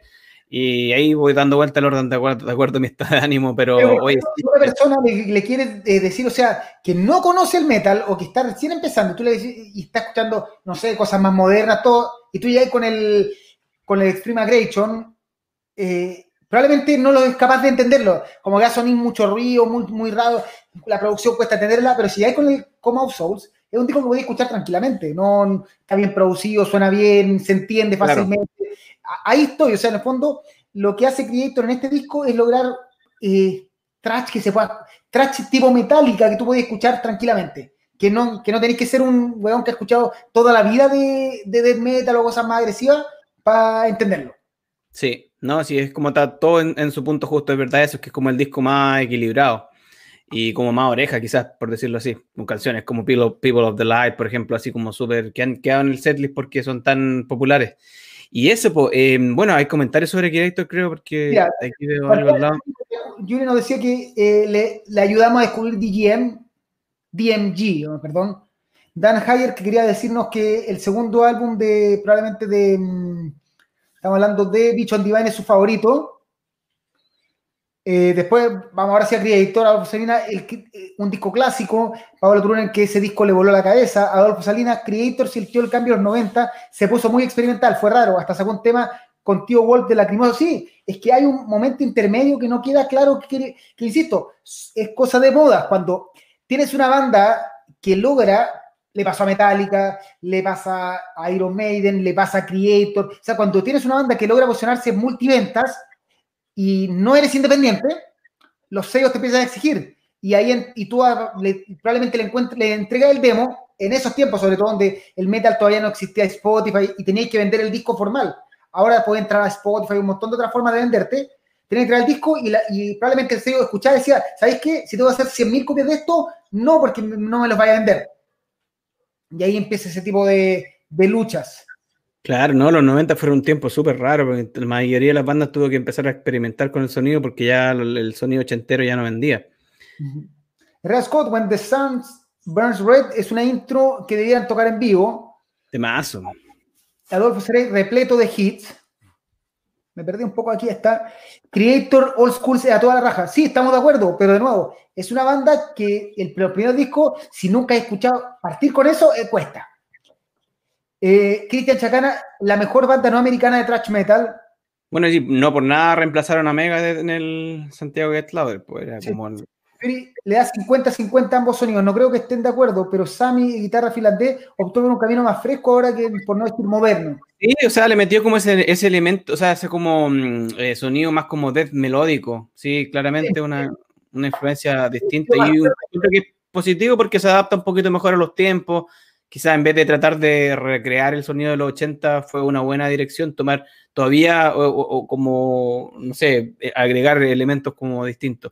y ahí voy dando vuelta al orden de acuerdo, de acuerdo a mi estado de ánimo, pero Pero oye, una persona le, le quiere eh, decir, o sea, que no conoce el metal o que está recién empezando, tú le decís, y está escuchando, no sé, cosas más modernas, todo, y tú ya con el, con el Extreme Aggression, eh, probablemente no lo es capaz de entenderlo, como que va a sonar mucho ruido, muy, muy raro, la producción cuesta entenderla, pero si hay con el Coma of Souls, es un disco que podéis escuchar tranquilamente, no está bien producido, suena bien, se entiende fácilmente. Ahí estoy, o sea, en el fondo, lo que hace Creator en este disco es lograr eh, trash que se pueda, trash tipo metálica que tú puedes escuchar tranquilamente. Que no, que no tenéis que ser un weón que ha escuchado toda la vida de, de death metal o cosas más agresivas para entenderlo. sí, No, sí, es como está todo en, su punto justo, es verdad eso, es que es como el disco más equilibrado y como más oreja, quizás, por decirlo así, con canciones como People, of the Light, por ejemplo, así como súper, que han quedado en el setlist porque son tan populares. Y eso, pues, bueno, hay comentarios sobre Creator, creo, porque aquí veo algo al lado. Julio nos decía que eh, le, le, ayudamos a descubrir DGM, DMG, perdón. Dan Hayer, que quería decirnos que el segundo álbum de, probablemente de, mm, estamos hablando de Bicho on Divine es su favorito, eh, después vamos ahora sí a Creator, Adolfo Salinas, eh, un disco clásico, Pablo Turunen que ese disco le voló la cabeza, Adolfo Salinas, Creator sintió el cambio en los 90, se puso muy experimental, fue raro, hasta sacó un tema con Tío Wolf de Lacrimoso, sí, es que hay un momento intermedio que no queda claro, que, que insisto, es cosa de moda, cuando tienes una banda que logra, le pasó a Metallica, le pasa a Iron Maiden, le pasa a Creator, o sea, cuando tienes una banda que logra posicionarse en multiventas, y no eres independiente, los sellos te empiezan a exigir. Y ahí y tú probablemente le, le entregas el demo, en esos tiempos, sobre todo donde el metal todavía no existía Spotify y tenías que vender el disco formal. Ahora puede entrar a Spotify, un montón de otras formas de venderte. Tienes que traer el disco y, probablemente el sello escuchaba decía, ¿sabéis qué? Si tengo que hacer 100.000 copias de esto, no, porque no me los vaya a vender. Y ahí empieza ese tipo de, de luchas. Claro, no, los 90 fueron un tiempo súper raro, porque la mayoría de las bandas tuvo que empezar a experimentar con el sonido porque ya el sonido ochentero ya no vendía. Red Scott, When the Sun Burns Red, es una intro que debían tocar en vivo. De mazo. Adolfo Serey, repleto de hits. Me perdí un poco aquí, está. Creator Old School a toda la raja. Sí, estamos de acuerdo, pero de nuevo, es una banda que el, primer disco, si nunca he escuchado partir con eso, eh, cuesta. Eh, Cristian Chacana, la mejor banda no americana de thrash metal. Bueno, y no por nada reemplazaron a Mega en el Santiago Get Louder, pues era como... Le da 50-50 ambos sonidos, no creo que estén de acuerdo, pero Sammy, guitarra finlandés, por un camino más fresco ahora que por no decir moderno. Sí, o sea, le metió como ese, ese elemento, o sea, ese como mm, eh, sonido más como death melódico, sí, claramente Una, una, influencia distinta y creo que es positivo porque se adapta un poquito mejor a los tiempos, quizás en vez de tratar de recrear el sonido de los 80, fue una buena dirección tomar todavía o, como, no sé, eh, agregar elementos como distintos.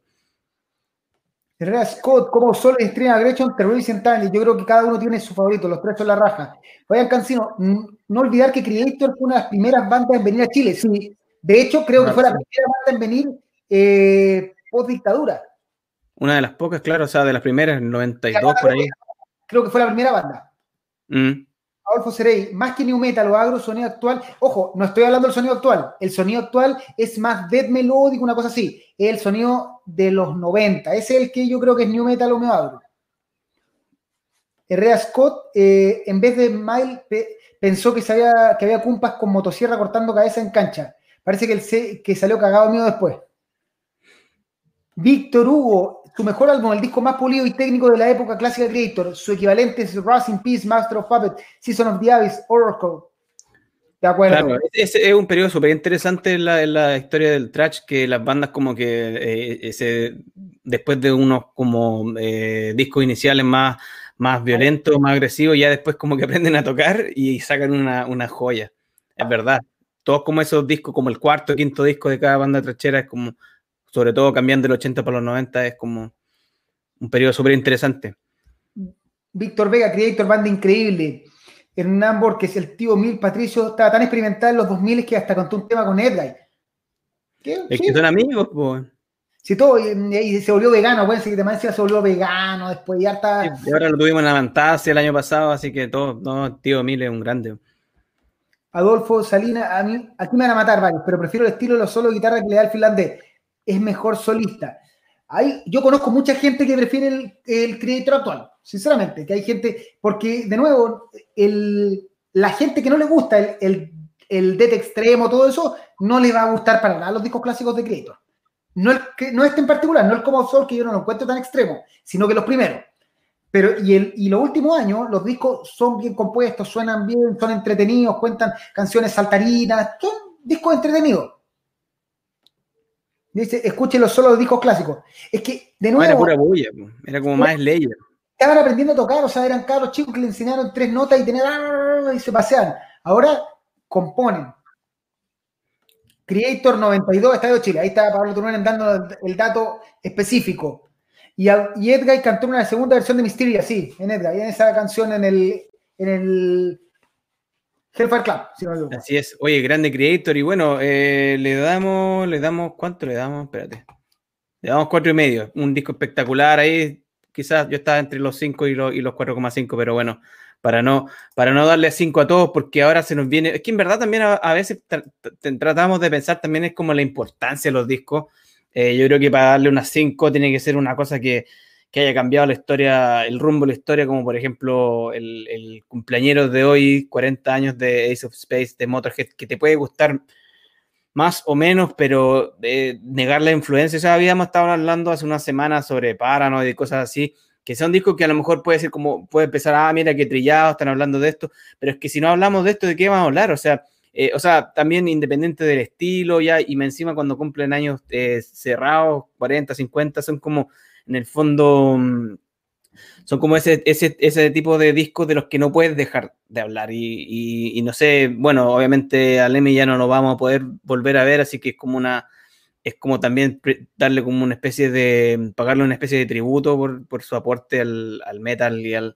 Herrera Scott, como solo estrena Gretchen, Terror y Central, yo creo que cada uno tiene su favorito, los tres son la raja. Vayan Cancino, no olvidar que Creator fue una de las primeras bandas en venir a Chile, sí. De hecho, creo que fue la primera banda en venir eh, post dictadura. Una de las pocas, claro, o sea, de las primeras, 92 por ahí. Creo que fue la primera banda. Mm. Adolfo Cerey, más que New Metal o Agro, sonido actual. Ojo, no estoy hablando del sonido actual. El sonido actual es más death melódico, una cosa así. Es el sonido de los 90. Ese es el que yo creo que es New Metal o Neo Agro. Herrera Scott, eh, en vez de Mile, pensó que, sabía, que había cumpas con motosierra cortando cabeza en cancha. Parece que, el, que salió cagado mío después. Víctor Hugo, su mejor álbum, el disco más pulido y técnico de la época clásica de Creator. Su equivalente es Rust in Peace, Master of Puppet, Season of the Abyss, Oracle. De acuerdo. Claro, es, un periodo súper interesante en la, historia del trash, que las bandas como que eh, después de unos como eh, discos iniciales más, más violentos, más agresivos, ya después como que aprenden a tocar y sacan una, una joya. Es verdad. Todos como esos discos, como el cuarto, quinto disco de cada banda trachera, es como sobre todo cambiando del 80 para los 90, es como un periodo súper interesante. Víctor Vega, Creator, banda increíble. Hernán Borges, el tío Mil Patricio, estaba tan experimental en los 2000 que hasta contó un tema con Edguy. Es que son amigos, pues. Sí, todo, y, se volvió vegano, bueno, sí, además se volvió vegano, después ya está. y ahora lo tuvimos en la Fantasia el año pasado, así que todo, no, tío Mil es un grande. Adolfo Salina, a mí, aquí me van a matar varios, pero prefiero el estilo de los solos de guitarra que le da el finlandés es mejor solista. Hay, yo conozco mucha gente que prefiere el, el creator actual, sinceramente, que hay gente, porque de nuevo, el, la gente que no le gusta el, el, el DET extremo, todo eso, no le va a gustar para nada los discos clásicos de Creator. No, el, no este en particular, no el como Sol, que yo no lo encuentro tan extremo, sino que los primeros. Pero, y, el, y los últimos años, los discos son bien compuestos, suenan bien, son entretenidos, cuentan canciones saltarinas, son discos entretenidos. Dice, solo los discos clásicos. Es que, de nuevo. era pura bulla, era como más Slayer. Estaban aprendiendo a tocar, o sea, eran cabros chicos que le enseñaron tres notas y tenían. y se pasean. Ahora componen. Creator 92, Estadio Chile. Ahí está Pablo Turunen dando el dato específico. Y, y Edgar cantó una segunda versión de Mysteria, sí, en Edgar, y en esa canción en el, en el Hellfire Club, si no Así es. Oye, grande creator. Y bueno, eh, le damos, le damos, ¿cuánto le damos? Espérate. Le damos cuatro y medio. Un disco espectacular ahí. Quizás yo estaba entre los cinco y los, y los 4,5, pero bueno, para no, para no darle cinco a todos, porque ahora se nos viene. Es que en verdad también a, veces tratamos de pensar también es como la importancia de los discos. Eh, yo creo que para darle unas cinco tiene que ser una cosa que, que haya cambiado la historia, el rumbo de la historia, como por ejemplo el, el cumpleañero de hoy, 40 años de Ace of Space, de Motorhead, que te puede gustar más o menos, pero negar la influencia. O sea, habíamos estado hablando hace unas semanas sobre Paranoid y cosas así, que son discos que a lo mejor puede ser como, puede empezar, ah, mira qué trillado, están hablando de esto, pero es que si no hablamos de esto, ¿de qué vamos a hablar? O sea, eh, o sea, también independiente del estilo, ya, y encima cuando cumplen años eh, cerrados, 40, 50, son como en el fondo mm, son como ese, ese, ese, tipo de discos de los que no puedes dejar de hablar. Y, y, no sé, bueno, obviamente a Lemmy ya no lo vamos a poder volver a ver, así que es como una, es como también darle como una especie de, pagarle una especie de tributo por, por su aporte al, al, metal y al,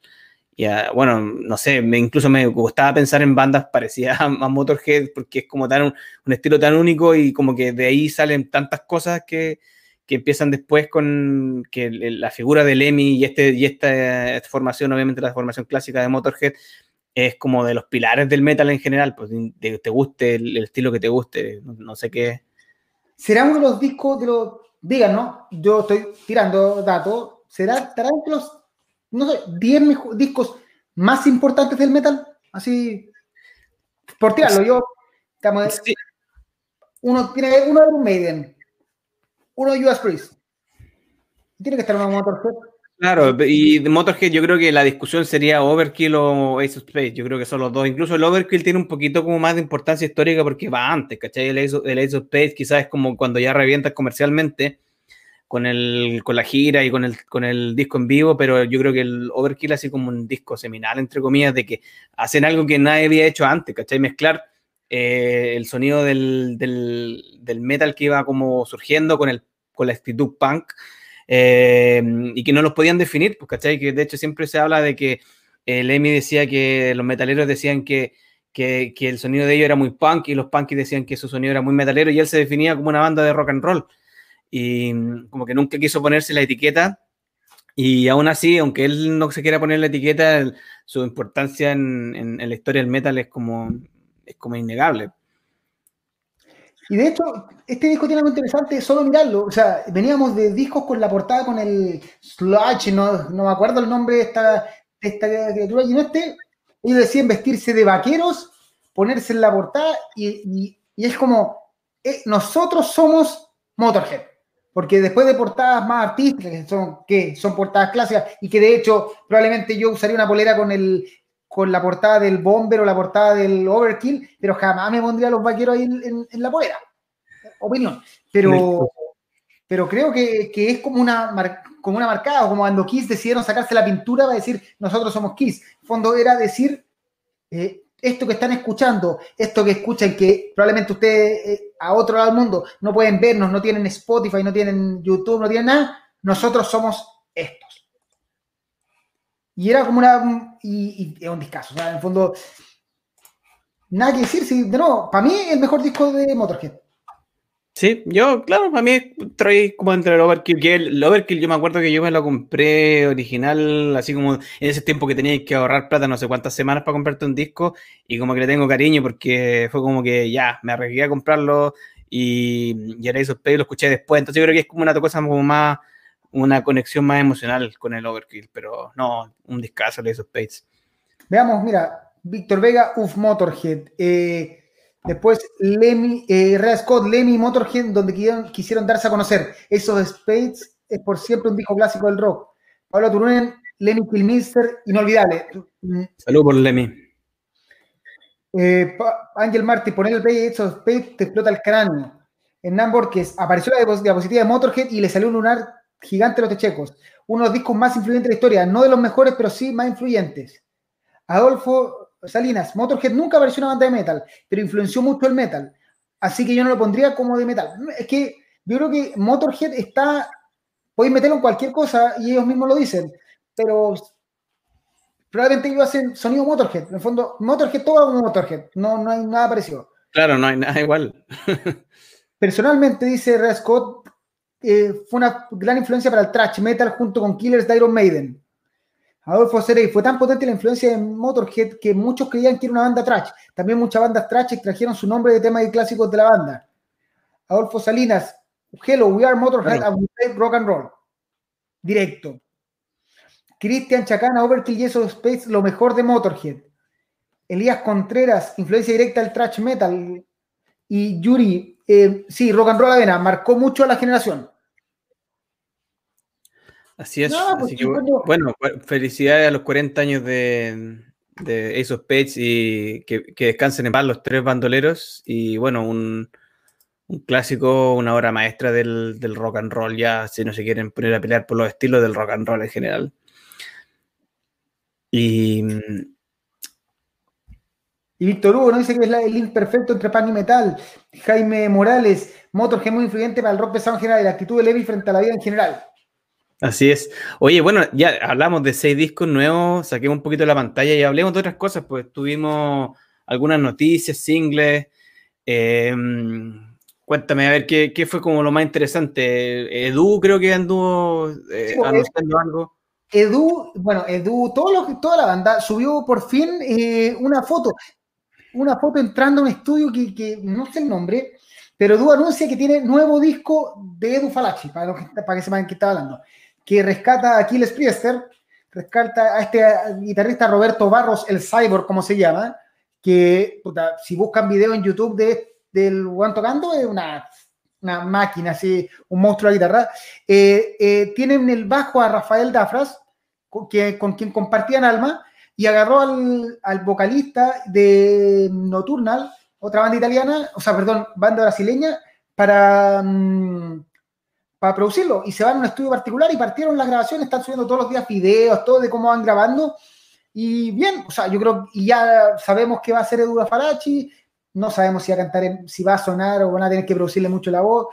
y a, bueno, no sé, me, incluso me gustaba pensar en bandas parecidas a, Motorhead porque es como tan un, un estilo tan único y como que de ahí salen tantas cosas que, que empiezan después con que la figura de Lemmy y, este, y esta formación, obviamente la formación clásica de Motorhead, es como de los pilares del metal en general, pues te guste el, estilo que te guste, no, sé qué. ¿Será uno de los discos de los, digan, ¿no? Yo estoy tirando datos, ¿será, estará entre los, no sé, 10 discos más importantes del metal? Así, por tirarlo, yo, estamos, uno tiene uno de un Maiden, uno US Priest. Tiene que estar una Motorhead. Claro, y Motorhead yo creo que la discusión sería Overkill o Ace of Space, yo creo que son los dos. Incluso el Overkill tiene un poquito como más de importancia histórica porque va antes, ¿cachai? El Ace, of, Space quizás es como cuando ya revientas comercialmente con, el, con la gira y con el, con el disco en vivo, pero yo creo que el Overkill así como un disco seminal, entre comillas, de que hacen algo que nadie había hecho antes, ¿cachai? Mezclar eh, el sonido del, metal que iba como surgiendo con, el, con la actitud punk eh, y que no los podían definir, pues, ¿cachai? Que de hecho siempre se habla de que el Emi decía que los metaleros decían que, que, el sonido de ellos era muy punk y los punkies decían que su sonido era muy metalero y él se definía como una banda de rock and roll y mm, como que nunca quiso ponerse la etiqueta y aún así, aunque él no se quiera poner la etiqueta, su importancia en la historia del metal es como es como innegable. Y de hecho, este disco tiene algo interesante, solo mirarlo. O sea, veníamos de discos con la portada con el Sludge, no, no me acuerdo el nombre de esta, de esta criatura. Y en este, ellos decían vestirse de vaqueros, ponerse en la portada, y, y, es como, eh, nosotros somos Motorhead. Porque después de portadas más artísticas, que son, que son portadas clásicas, y que de hecho probablemente yo usaría una polera con el, con la portada del Bomber o la portada del Overkill, pero jamás me pondría los vaqueros ahí en, la poera. Opinión. Pero, pero creo que, es como una, como una marcada, como cuando Kiss decidieron sacarse la pintura para decir nosotros somos Kiss. En fondo era decir eh, esto que están escuchando, esto que escuchan, que probablemente ustedes eh, a otro lado del mundo no pueden vernos, no tienen Spotify, no tienen YouTube, no tienen nada, nosotros somos esto. Y era como una. Y, y es un discazo. O sea, en el fondo. Nada que decir. Si, de nuevo, para mí el mejor disco de Motorhead. Sí, yo, claro, para mí trae como entre el Overkill. el, Overkill, yo me acuerdo que yo me lo compré original, así como en ese tiempo que tenías que ahorrar plata, no sé cuántas semanas para comprarte un disco, y como que le tengo cariño porque fue como que ya, me arriesgué a comprarlo y, y era eso, y lo escuché después. Entonces yo creo que es como una cosa como más una conexión más emocional con el Overkill, pero no, un discazo de esos Space. Veamos, mira, Víctor Vega, Uf Motorhead. Eh, después Lemmy, eh, Rea Scott, Lemmy Motorhead, donde quisieron, darse a conocer. Esos Spades es por siempre un disco clásico del rock. Pablo Turunen, Lemmy Kilminster, inolvidable. Salud por Lemmy. Eh, Ángel Martí, poner el play esos Spades te explota el cráneo. Hernán Borges, apareció la diapositiva de Motorhead y le salió un lunar Gigante los Techecos, uno de los discos más influyentes de la historia, no de los mejores, pero sí más influyentes. Adolfo Salinas, Motorhead nunca apareció una banda de metal, pero influenció mucho el metal. Así que yo no lo pondría como de metal. Es que yo creo que Motorhead está. Podéis meterlo en cualquier cosa y ellos mismos lo dicen, pero probablemente ellos hacen sonido Motorhead. En el fondo, Motorhead todo como Motorhead. No, no hay nada parecido. Claro, no hay nada igual. Personalmente, dice Red Scott, eh, fue una gran influencia para el thrash metal junto con Killers de Iron Maiden. Adolfo Cerey, fue tan potente la influencia de Motorhead que muchos creían que era una banda trash. También muchas bandas trash extrajeron su nombre de temas y clásicos de la banda. Adolfo Salinas, Hello, we are Motorhead and we play rock and roll. Directo. Cristian Chacana, Overkill y eso Space, lo mejor de Motorhead. Elías Contreras, influencia directa del trash metal. Y Yuri, eh, sí, rock and roll avena, marcó mucho a la generación. Así es. Pues bueno, felicidades a los 40 años de, de Ace of Spades y que, descansen en paz los tres bandoleros. Y bueno, un, clásico, una obra maestra del, rock and roll, ya si no se quieren poner a pelear por los estilos del rock and roll en general. Y. Y Víctor Hugo nos dice que es el link perfecto entre pan y metal. Jaime Morales, Motorhead muy influyente para el rock pesado en general y la actitud de Levi frente a la vida en general. Así es. Oye, bueno, ya hablamos de seis discos nuevos, saquemos un poquito de la pantalla y hablemos de otras cosas, pues tuvimos algunas noticias, singles. Em, cuéntame, a ver, ¿qué, fue como lo más interesante? Edu creo que anduvo eh, pues, anunciando algo. Edu, bueno, Edu, toda la banda subió por fin eh, una foto, una foto entrando a un estudio que, no sé el nombre, pero Edu anuncia que tiene nuevo disco de Edu Falachi, para, para que sepan qué está hablando que rescata a Aquiles Priester, rescata a este guitarrista Roberto Barros, el Cyborg, como se llama, que si buscan video en YouTube de, del Juan tocando, es una, una, máquina, así, un monstruo de guitarra. Eh, eh, tienen el bajo a Rafael Dafras, con, que, con quien compartían alma, y agarró al, al vocalista de Nocturnal, otra banda italiana, o sea, perdón, banda brasileña, para... Para producirlo. Y se van a un estudio particular y partieron las grabaciones, están subiendo todos los días videos, todo de cómo van grabando. Y bien, o sea, yo creo, y ya sabemos que va a ser Edu Farachi, no sabemos si va a cantar, si va a sonar o van a tener que producirle mucho la voz.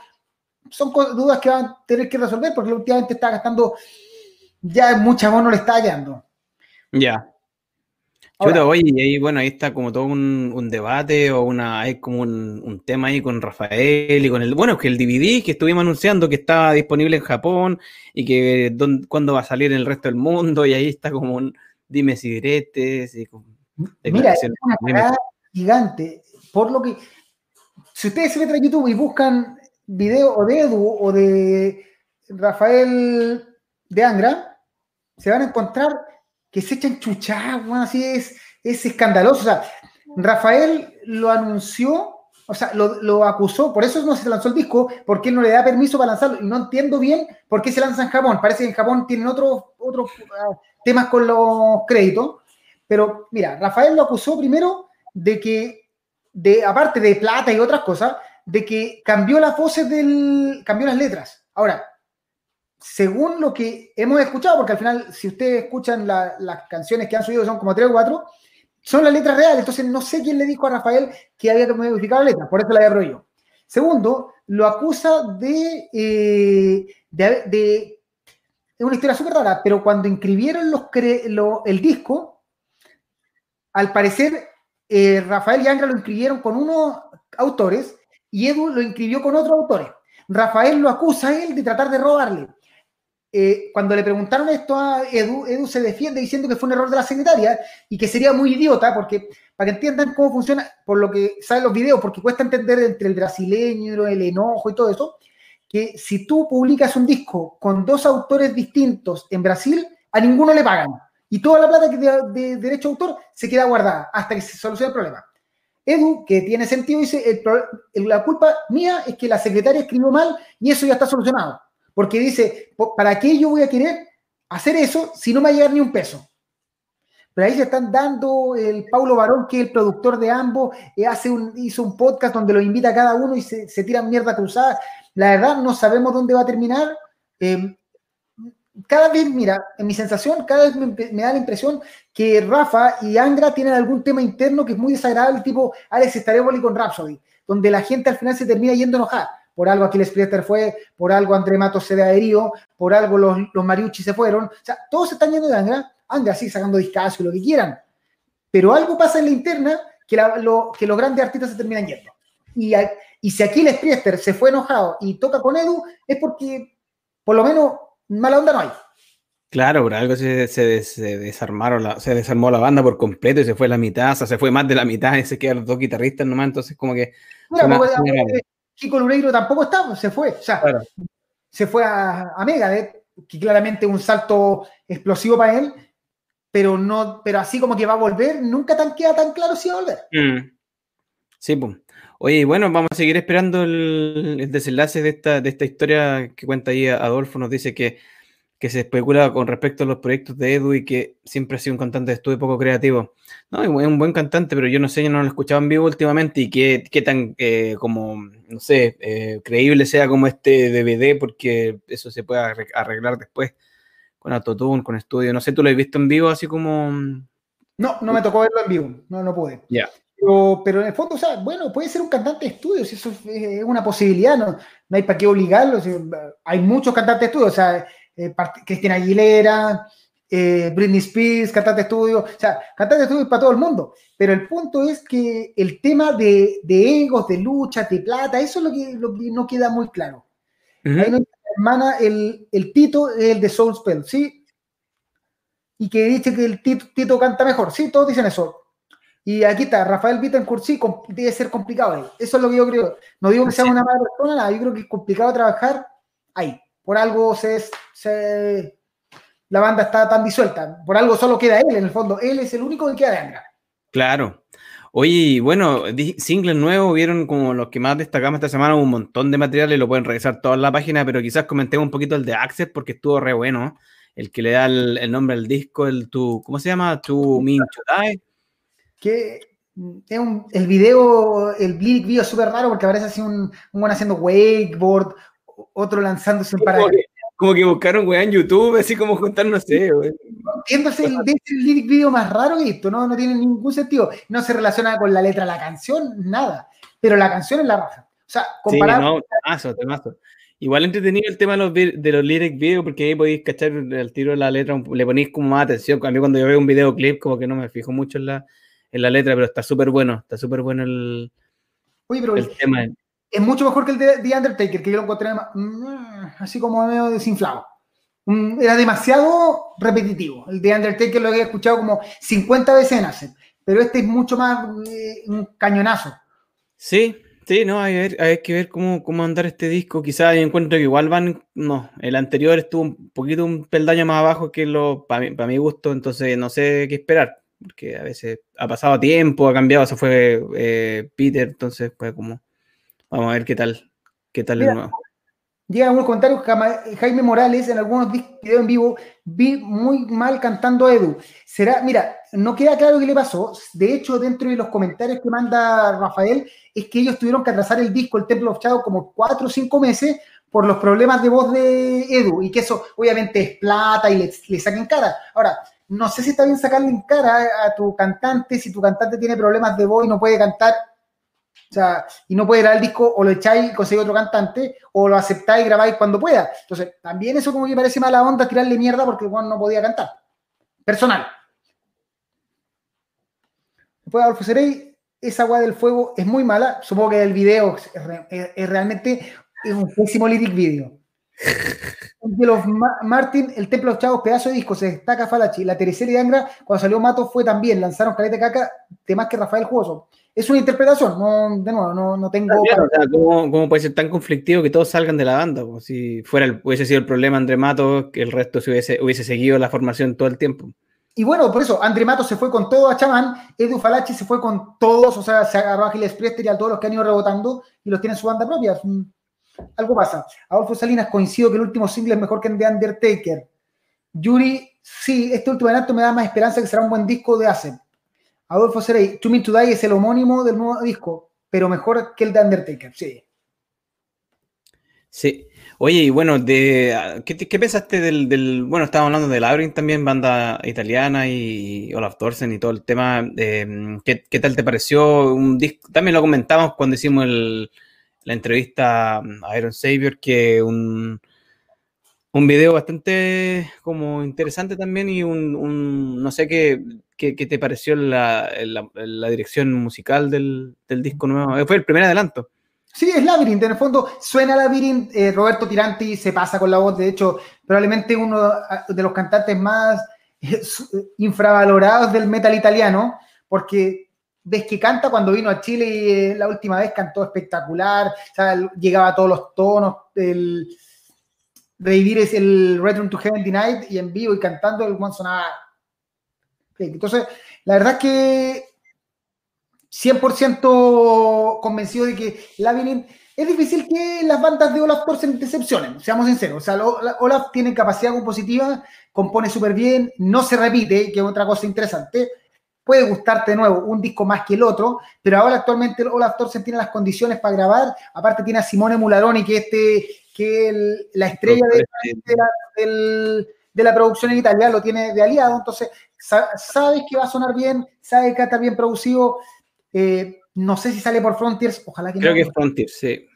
Son dudas que van a tener que resolver porque últimamente está gastando, ya mucha voz no le está hallando. Ya oye, y ahí, bueno, ahí está como todo un, debate o una, hay como un, tema ahí con Rafael y con el, bueno, que el DVD que estuvimos anunciando que estaba disponible en Japón y que cuándo va a salir en el resto del mundo y ahí está como un dime si diretes y Mira, es una gigante, por lo que, si ustedes se meten a YouTube y buscan video o de Edu o de Rafael de Angra, se van a encontrar que se echan chuchadas, así es, es escandaloso. O sea, Rafael lo anunció, o sea, lo, acusó, por eso no se lanzó el disco, porque él no le da permiso para lanzarlo. Y no entiendo bien por qué se lanza en Japón. Parece que en Japón tienen otros otros ah, temas con los créditos. Pero mira, Rafael lo acusó primero de que, de, aparte de plata y otras cosas, de que cambió las voces del. cambió las letras. Ahora, según lo que hemos escuchado, porque al final, si ustedes escuchan las canciones que han subido, son como tres o cuatro, son las letras reales. Entonces, no sé quién le dijo a Rafael que había que modificar la letra, por eso la había yo. Segundo, lo acusa de, eh, de, Es una historia súper rara, pero cuando inscribieron los el disco, al parecer, eh, Rafael y Angra lo inscribieron con unos autores y Edu lo inscribió con otros autores. Rafael lo acusa a él de tratar de robarle. Eh, cuando le preguntaron esto a Edu, Edu se defiende diciendo que fue un error de la secretaria y que sería muy idiota, porque para que entiendan cómo funciona, por lo que saben los videos, porque cuesta entender entre el brasileño, el enojo y todo eso, que si tú publicas un disco con dos autores distintos en Brasil, a ninguno le pagan. Y toda la plata de, de derecho de autor se queda guardada hasta que se solucione el problema. Edu, que tiene sentido, dice, la culpa mía es que la secretaria escribió mal y eso ya está solucionado. Porque dice, ¿para qué yo voy a querer hacer eso si no me va a llegar ni un peso? Pero ahí se están dando el Paulo Barón, que es el productor de ambos, eh, hace un, hizo un podcast donde lo invita a cada uno y se, se tiran mierda cruzada. La verdad, no sabemos dónde va a terminar. Em, cada vez, mira, en mi sensación, cada vez me, da la impresión que Rafa y Angra tienen algún tema interno que es muy desagradable, tipo Alex Starevoli con Rhapsody donde la gente al final se termina yendo enojada. Por algo Aquiles Priester fue, por algo André Matos se adherido, por algo los, los Mariucci se fueron. O sea, todos se están yendo de Angra, Angra sí, sacando discos y lo que quieran. Pero algo pasa en la interna que, lo, que los grandes artistas se terminan yendo. Y, y si Aquiles Priester se fue enojado y toca con Edu, es porque por lo menos mala onda no hay. Claro, por algo se, se, desarmaron la, se desarmó la banda por completo y se fue la mitad, o sea, se fue más de la mitad y se quedaron dos guitarristas nomás, entonces como que... Mira, Kiko Lureiro tampoco está, se fue, o sea, se fue a, a Megadeth, que claramente un salto explosivo para él, pero no, pero así como que va a volver, nunca tan queda tan claro si va a volver. Mm. Sí, pues. Oye, bueno, vamos a seguir esperando el, desenlace de esta, de esta historia que cuenta ahí Adolfo. Nos dice que, se especula con respecto a los proyectos de Edu y que siempre ha sido un cantante de estudio poco creativo. No, es un buen cantante, pero yo no sé, yo no lo escuchaba en vivo últimamente y qué, qué tan, eh, como, no sé, eh, creíble sea como este DVD, porque eso se puede arreglar después con autotune, con estudio. No sé, ¿tú lo has visto en vivo así como...? No, no me tocó verlo en vivo, no, no pude. Ya. Pero, en el fondo, o sea, bueno, puede ser un cantante de estudio, si eso es una posibilidad, no, no hay para qué obligarlo. hay muchos cantantes de estudio, o sea, eh, Cristina Aguilera, eh, Britney Spears, cantante de estudio, o sea, cantante de estudio para todo el mundo. Pero el punto es que el tema de, de egos, de lucha, de plata, eso es lo que, lo que no queda muy claro. hermana, el, el Tito es el de Soulspell, ¿sí? Y que dice que el Tito, Tito canta mejor, ¿sí? Todos dicen eso y aquí está, Rafael Bittencourt, sí, debe ser complicado ahí. Eso es lo que yo creo. No digo que sea una mala persona, yo creo que es complicado trabajar ahí. Por algo se, la banda está tan disuelta. Por algo solo queda él, en el fondo. Él es el único que queda de Angra. Claro. Oye, bueno, singles nuevos, vieron como los que más destacamos esta semana, un montón de materiales, lo pueden revisar toda la página, pero quizás comentemos un poquito el de Access porque estuvo re bueno, el que le da el, nombre al disco, el tu, ¿cómo se llama? Tu Min que es un, el video, el lyric video es súper raro porque parece así un, un haciendo wakeboard, otro lanzándose en paracaídas. Como que buscaron weá en YouTube, así como juntar, no sé, weón. Entiendo, es el, el lyric video más raro que esto, ¿no? no tiene ningún sentido. No se relaciona con la letra de la canción, nada. Pero la canción es la raja. O sea, comparado. Sí, no, temazo, temazo. Igual entretenido el tema de los, de los lyric videos, porque ahí podéis cachar el tiro de la letra, le ponéis como más atención. A mí cuando yo veo un videoclip, como que no me fijo mucho en la, en la letra, pero está súper bueno, está súper bueno el, el tema. Es mucho mejor que el de The Undertaker, que yo lo encontré mm, así como medio desinflado. Mm, era demasiado repetitivo. El de Undertaker lo había escuchado como 50 veces en Acer, pero este es mucho más eh, un cañonazo. Sí, sí, no, hay, que ver cómo, cómo andar este disco. Quizás encuentro que igual van, no, el anterior estuvo un poquito un peldaño más abajo que lo, para para mi gusto, entonces no sé qué esperar porque a veces ha pasado tiempo, ha cambiado, se fue eh, Peter, entonces pues como, vamos a ver qué tal, qué tal Mira, nuevo. Llegan algunos comentarios, Jaime Morales en algunos videos en vivo, vi muy mal cantando a Edu. Será, mira, no queda claro qué le pasó. De hecho, dentro de los comentarios que manda Rafael, es que ellos tuvieron que atrasar el disco, el Templo of Shadow, como cuatro o cinco meses por los problemas de voz de Edu, y que eso obviamente es plata y le, le saquen cara. Ahora, no sé si está bien sacarle en cara a tu cantante si tu cantante tiene problemas de voz y no puede cantar, o sea, y no puede grabar el disco, o lo echáis y conseguís otro cantante, o lo aceptáis y grabáis cuando pueda. Entonces, también eso como que parece mala onda tirarle mierda porque Juan no podía cantar. Personal. Después, Adolfo Serey, esa agua del fuego es muy mala. Supongo que el video es, realmente un pésimo lyric video los Martin, el Templo de los Chavos, pedazo de disco, se destaca Falachi. La Tercera y Angra, cuando salió Mato, fue también. Lanzaron Caleta Caca, temas que Rafael Juoso. Es una interpretación, no, de nuevo, no, no tengo. ¿cómo, puede ser tan conflictivo que todos salgan de la banda? Como si fuera el, hubiese sido el problema André Mato, que el resto se hubiese, hubiese seguido la formación todo el tiempo. Y bueno, por eso, André Mato se fue con todo a Chamán, Edu Falachi se fue con todos, o sea, se agarró a Giles Priester y a todos los que han ido rebotando y los tiene en su banda propia algo pasa. Adolfo Salinas, coincido que el último single es mejor que el de Undertaker. Yuri, sí, este último adelanto me da más esperanza que será un buen disco de Acid. Adolfo Serey, To Me To Die es el homónimo del nuevo disco, pero mejor que el de Undertaker, sí. Sí. Oye, y bueno, de, ¿qué, qué pensaste del, bueno, estábamos hablando de Labyrinth también, banda italiana y Olaf Thorsen y todo el tema, eh, ¿qué, ¿qué, tal te pareció? Un disco, también lo comentamos cuando hicimos el, la entrevista a Iron Savior, que un, un video bastante como interesante también y un, no sé qué, qué, te pareció la, la, dirección musical del, del disco nuevo, fue el primer adelanto. Sí, es Labyrinth, en el fondo suena Labyrinth, eh, Roberto Tiranti se pasa con la voz, de hecho, probablemente uno ah, de los cantantes más eh, infravalorados del metal italiano, porque ves que canta cuando vino a Chile y eh, la última vez cantó espectacular, o sea, llegaba a todos los tonos, el revivir es el Return to Heaven Tonight y en vivo y cantando el one sonaba. Entonces, la verdad es que 100% convencido de que Labyrinth es difícil que las bandas de Olaf Thorsen decepcionen, seamos sinceros. O sea, Olaf tiene capacidad compositiva, compone súper bien, no se repite, que es otra cosa interesante. Puede gustarte de nuevo un disco más que el otro, pero ahora actualmente Olaf Thorsen tiene las condiciones para grabar. Aparte, tiene a Simone Mularoni, que este, que la estrella de, de, de, la producción en Italia, lo tiene de aliado. Entonces, sabes que va a sonar bien, sabes que estar bien producido eh, no sé si sale por Frontiers, ojalá que Creo que es Frontiers, sí.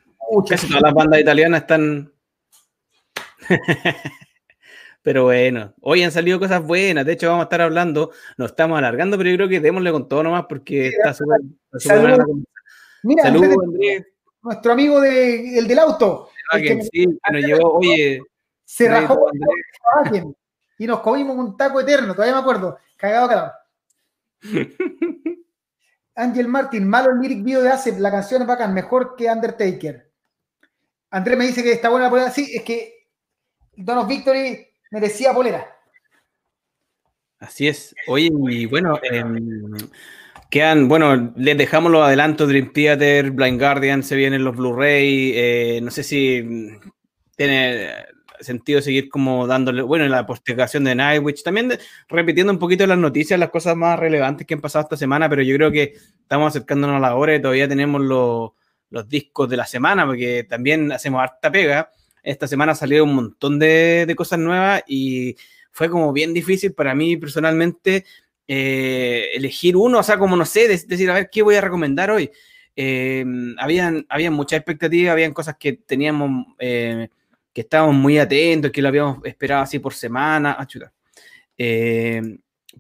Casi todas las bandas italianas están. pero bueno, hoy han salido cosas buenas. De hecho, vamos a estar hablando, nos estamos alargando, pero yo creo que démosle con todo nomás porque está súper. Mira, nuestro amigo de, el del auto. que, sí, que nos llevó, oye. Se rajó y nos comimos un taco eterno, todavía me acuerdo. Cagado, cagado. Angel Martin, malo el lyric video de Acep, la canción es bacán, mejor que Undertaker. Andrés me dice que está buena la polera. Sí, es que Don of Victory merecía polera. Así es. Oye, y bueno, em, quedan, bueno, les dejamos los adelantos Dream Theater, Blind Guardian, se vienen los Blu-ray. Eh, no sé si tiene sentido seguir como dándole, bueno, en la postergación de Nightwitch, también repitiendo un poquito las noticias, las cosas más relevantes que han pasado esta semana, pero yo creo que estamos acercándonos a la hora y todavía tenemos los, los discos de la semana, porque también hacemos harta pega. Esta semana salieron un montón de, de cosas nuevas y fue como bien difícil para mí personalmente eh, elegir uno, o sea, como no sé, decir, a ver, ¿qué voy a recomendar hoy? Eh, habían, habían muchas expectativas, habían cosas que teníamos... Eh, que estábamos muy atentos, que lo habíamos esperado así por semana. Ah, chuta.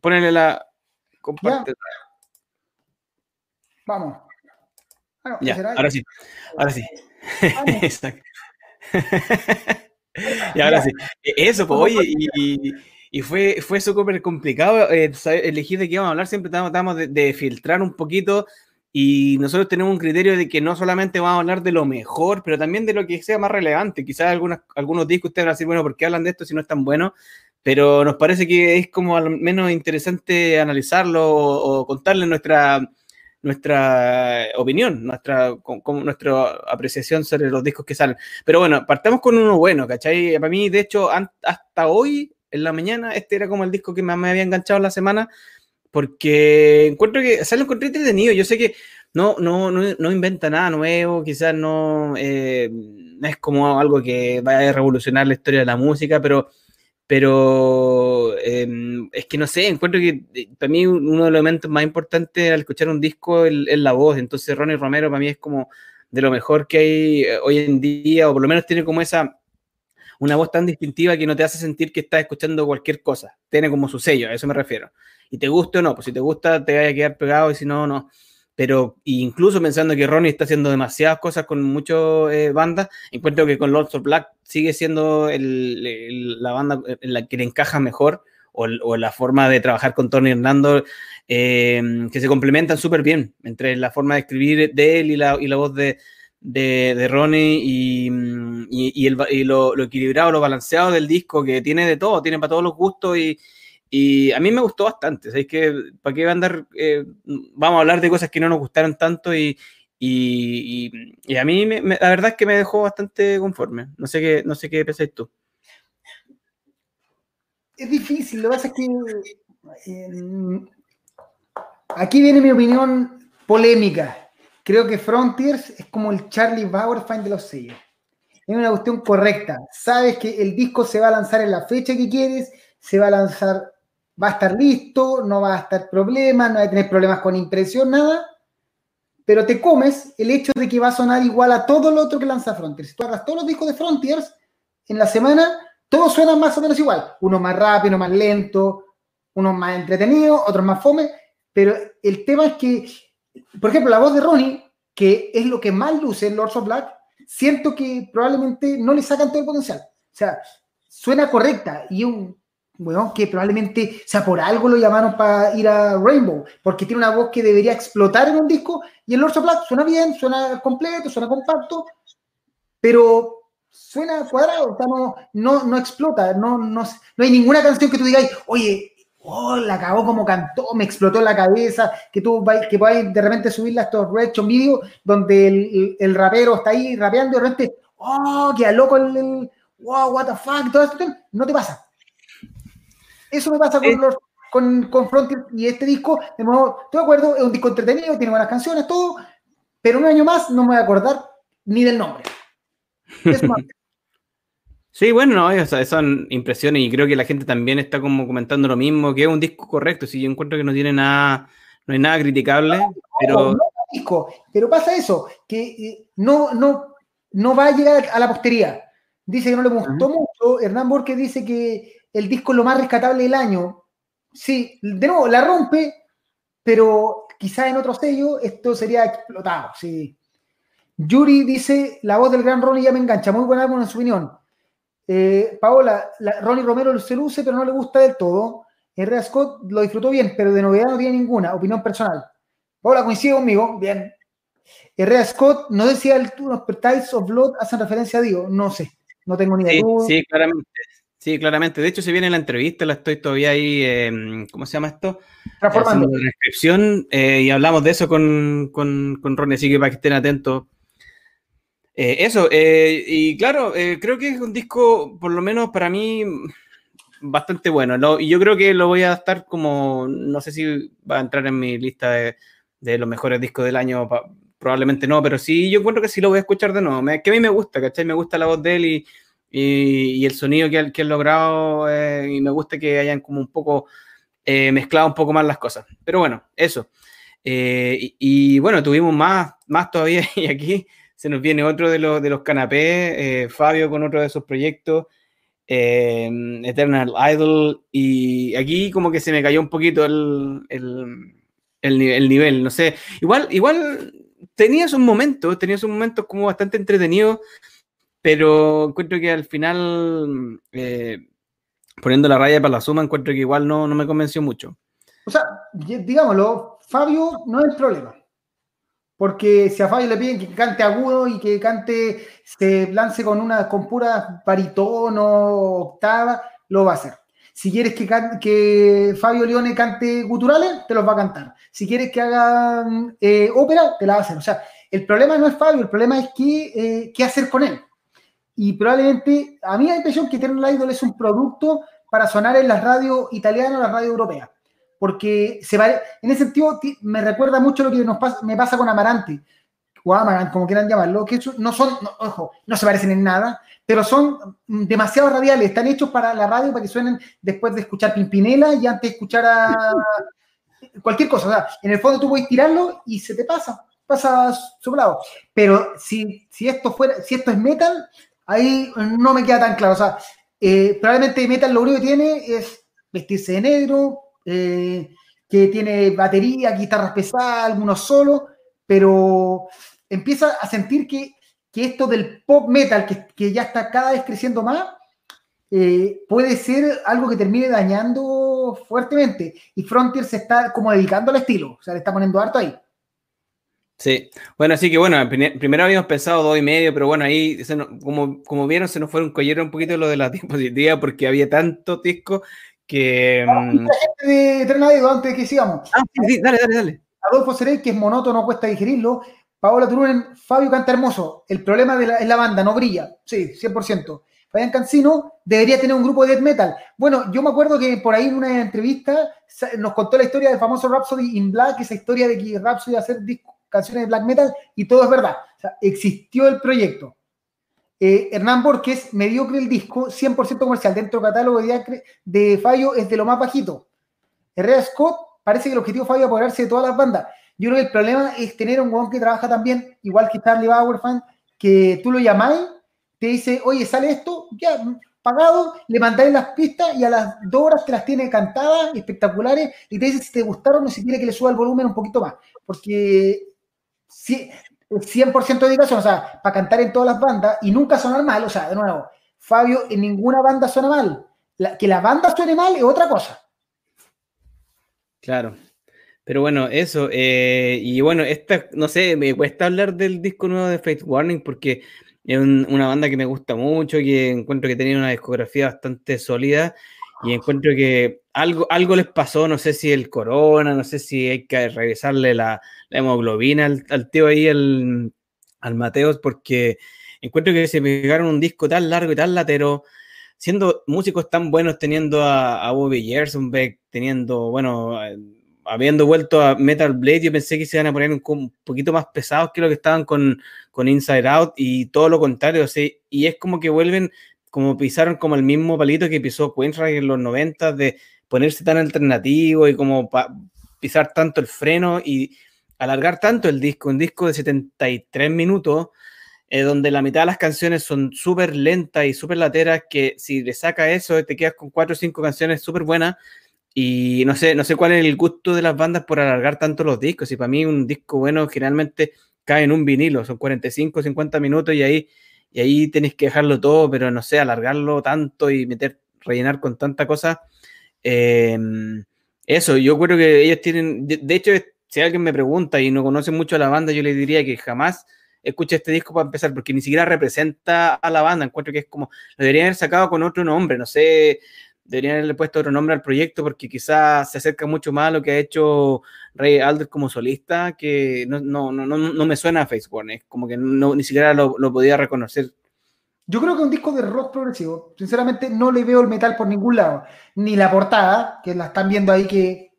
Ponele la. Vamos. Ah, ya, ahora sí. Ahora sí. Exacto. y ahora sí. E, eso, pues, oye, y, y, fue, fue súper complicado eh, elegir de qué íbamos a hablar. Siempre tratamos de, de filtrar un poquito y nosotros tenemos un criterio de que no solamente vamos a hablar de lo mejor, pero también de lo que sea más relevante. Quizás algunas, algunos discos ustedes van a decir, bueno, ¿por qué hablan de esto si no es tan bueno? Pero nos parece que es como al menos interesante analizarlo o, contarles nuestra, nuestra opinión, nuestra, con, nuestra apreciación sobre los discos que salen. Pero bueno, partamos con uno bueno, ¿cachai? Para mí, de hecho, hasta hoy, en la mañana, este era como el disco que más me había enganchado en la semana, porque encuentro que, o sea, lo entretenido. Yo sé que no, no, no, no inventa nada nuevo, quizás no, eh, no, es como algo que vaya a revolucionar la historia de la música, pero, pero eh, es que no sé, encuentro que eh, para mí uno de los elementos más importantes al escuchar un disco es, la voz. Entonces, Ronnie Romero para mí es como de lo mejor que hay eh, hoy en día, o por lo menos tiene como esa una voz tan distintiva que no te hace sentir que estás escuchando cualquier cosa. Tiene como su sello, a eso me refiero y te guste o no, pues si te gusta te vaya a quedar pegado y si no, no. Pero incluso pensando que Ronnie está haciendo demasiadas cosas con muchas eh, bandas, encuentro que con Lords of Black sigue siendo la banda en la que le encaja mejor o, la forma de trabajar con Tony Hernando eh, que se complementan súper bien entre la forma de escribir de él y la, voz de, Ronnie y, y lo, equilibrado, lo balanceado del disco, que tiene de todo, tiene para todos los gustos y a mí me gustó bastante. ¿sabes? que ¿Para qué va a andar? Eh, vamos a hablar de cosas que no nos gustaron tanto y, y, a mí me, la verdad es que me dejó bastante conforme. No sé qué, no sé qué pensáis tú. Es difícil, lo que pasa es que eh, aquí viene mi opinión polémica. Creo que Frontiers es como el Charlie Bauerfein de los sellos. es una cuestión correcta. Sabes que el disco se va a lanzar en la fecha que quieres, se va a lanzar, va a estar listo, no va a estar problema, no va a tener problemas con impresión, nada. Pero te comes el hecho de que va a sonar igual a todo lo otro que lanza Frontier. Si tú hagas todos los discos de Frontiers en la semana, todos suenan más o menos igual. Uno más rápido, uno más lento, uno más entretenido, otros más fome. Pero el tema es que, por ejemplo, la voz de Ronnie, que es lo que más luce en Lords of Black, siento que probablemente no le sacan todo el potencial. O sea, suena correcta y un bueno, que probablemente, sea, por algo lo llamaron para ir a Rainbow, porque tiene una voz que debería explotar en un disco y el Lords of Black suena bien, suena completo, suena compacto, pero suena cuadrado, o sea, no, no, no explota, no, no, no hay ninguna canción que tú digas, oye, oh, la acabó como cantó, me explotó la cabeza, que tú que podáis de repente subirla a estos reaction videos donde el, el, rapero está ahí rapeando y de repente, oh, queda loco el, wow, what the fuck, todo esto, no te pasa. Eso me pasa con, los, con, con Frontier y este disco, de modo, estoy de acuerdo, es un disco entretenido, tiene buenas canciones, todo, pero un año más no me voy a acordar ni del nombre. Sí, bueno, no, son impresiones y creo que la gente también está como comentando lo mismo, que es un disco correcto, si yo encuentro que no tiene nada, no hay nada criticable, pero... pero pasa eso, que eh, no, no, no va a llegar a la postería. Dice que no le gustó mucho, Hernán Borges dice que el disco es lo más rescatable del año. Sí, de nuevo, la rompe, pero quizás en otro sello esto sería explotado, sí. Yuri dice, la voz del gran Ronnie ya me engancha, muy buen álbum en su opinión. Eh, Paola, Ronnie Romero se luce, pero no le gusta del todo. R. Scott lo disfrutó bien, pero de novedad no tiene ninguna. Opinión personal. Paola, coincide conmigo. Bien. R. Scott, no decía el los Tides of Blood hacen referencia a Dios. No sé. No tengo ni idea. Sí, sí, claramente. Sí, claramente. De hecho, se viene la entrevista, la estoy todavía ahí, em, ¿cómo se llama esto? Transformando. La descripción eh, y hablamos de eso con, con, con Ronnie, así que para que estén atentos eh, eso, eh, y claro, eh, creo que es un disco, por lo menos para mí, bastante bueno. y yo creo que lo voy a estar como, no sé si va a entrar en mi lista de, los mejores discos del año, probablemente no, pero sí, yo encuentro que sí lo voy a escuchar de nuevo. que a mí me gusta, ¿cachai? Me gusta la voz de él y, y, el sonido que, que han logrado, y me gusta que hayan como un poco mezclado un poco más las cosas. Pero bueno, eso. Y, y, bueno, tuvimos más, más todavía y aquí se nos viene otro de los, de los canapés, eh, Fabio con otro de sus proyectos, eh, Eternal Idol, y aquí como que se me cayó un poquito el, el, nivel, no sé, igual, igual tenía sus momentos, tenía sus momentos como bastante entretenidos, pero encuentro que al final, eh, poniendo la raya para la suma, encuentro que igual no, no me convenció mucho. O sea, digámoslo, Fabio no es el problema. Porque si a Fabio le piden que cante agudo y que cante, se lance con una con pura baritono, octava, lo va a hacer. Si quieres que, que Fabio Leone cante guturales, te los va a cantar. Si quieres que haga eh, ópera, te la va a hacer. O sea, el problema no es Fabio, el problema es qué, eh, qué hacer con él. Y probablemente, a mí la impresión que Eternal Idol es un producto para sonar en las radios italianas o las radios europeas porque se va, en ese sentido me recuerda mucho lo que nos pasa, me pasa con Amarante, o Amarant, como quieran llamarlo, que no son, ojo, no se parecen en nada, pero son demasiado radiales, están hechos para la radio, para que suenen después de escuchar Pimpinela y antes de escuchar a cualquier cosa. O sea, en el fondo tú puedes tirarlo y se te pasa, pasa soplado. Pero si, si esto fuera, si esto es metal, ahí no me queda tan claro. O sea, eh, probablemente metal lo único que tiene es vestirse de negro, eh, que tiene batería, guitarras pesadas, algunos solos, pero empieza a sentir que, que esto del pop metal, que, que, ya está cada vez creciendo más, eh, puede ser algo que termine dañando fuertemente. Y Frontier se está como dedicando al estilo, o sea, le está poniendo harto ahí. Sí, bueno, así que bueno, primero habíamos pensado dos y medio, pero bueno, ahí, como, como vieron, se nos fue un poquito lo de la diapositiva porque había tantos discos que. Mm, de antes de que sigamos. Ah, sí, dale, dale, dale. Adolfo Serey, que es monótono, cuesta digerirlo. Paola Turunen, Fabio canta hermoso. El problema de la, es la banda, no brilla. Sí, 100%. Fabián Cancino debería tener un grupo de death metal. Bueno, yo me acuerdo que por ahí en una entrevista nos contó la historia del famoso Rhapsody in Black, esa historia de que Rhapsody iba a hacer canciones de black metal, y todo es verdad. O sea, existió el proyecto. Eh, Hernán Borges, mediocre el disco, 100% comercial. Dentro del catálogo de, de Fallo es de lo más bajito. Herrera Scott, parece que el objetivo Fallo es apoderarse de todas las bandas. Yo creo que el problema es tener un guan que trabaja también, igual que Charlie Bauer, que tú lo llamáis, te dice, oye, sale esto, ya, pagado, le mandáis las pistas y a las dos horas te las tiene cantadas, espectaculares, y te dice si te gustaron o si quiere que le suba el volumen un poquito más. Porque 100% de dedicación, o sea, para cantar en todas las bandas y nunca sonar mal, o sea, de nuevo, Fabio en ninguna banda suena mal. que la banda suene mal es otra cosa. Claro. Pero bueno, eso. Eh, y bueno, esta, no sé, me cuesta hablar del disco nuevo de Faith Warning porque es una banda que me gusta mucho, que encuentro que tenía una discografía bastante sólida y encuentro que algo, algo les pasó, no sé si el corona, no sé si hay que revisarle la, hemoglobina al, tío ahí, al, al Mateos, porque encuentro que se pegaron un disco tan largo y tan latero, siendo músicos tan buenos, teniendo a, a Bobby Gersonbeck, teniendo, bueno, habiendo vuelto a Metal Blade, yo pensé que se iban a poner un, poquito más pesados que lo que estaban con, con Inside Out y todo lo contrario, y es como que vuelven como pisaron como el mismo palito que pisó Queensrÿche en los 90 de ponerse tan alternativo y como pisar tanto el freno y alargar tanto el disco, un disco de 73 minutos, eh, donde la mitad de las canciones son súper lentas y súper lateras, que si le saca eso, te quedas con cuatro o cinco canciones súper buenas. Y no sé, no sé cuál es el gusto de las bandas por alargar tanto los discos. Y para mí un disco bueno generalmente cae en un vinilo, son 45, 50 minutos y ahí y ahí tenés que dejarlo todo, pero no sé, alargarlo tanto y meter, rellenar con tanta cosa. Em, eso, yo creo que ellos tienen, de, hecho, si alguien me pregunta y no conoce mucho a la banda, yo le diría que jamás escuche este disco para empezar, porque ni siquiera representa a la banda, encuentro que es como, lo deberían haber sacado con otro nombre, no sé, deberían haberle puesto otro nombre al proyecto porque quizás se acerca mucho más a lo que ha hecho Ray Alder como solista, que no, no, no, no me suena a Facebook, es como que no, ni siquiera lo, lo, podía reconocer. Yo creo que un disco de rock progresivo, sinceramente no le veo el metal por ningún lado, ni la portada, que la están viendo ahí que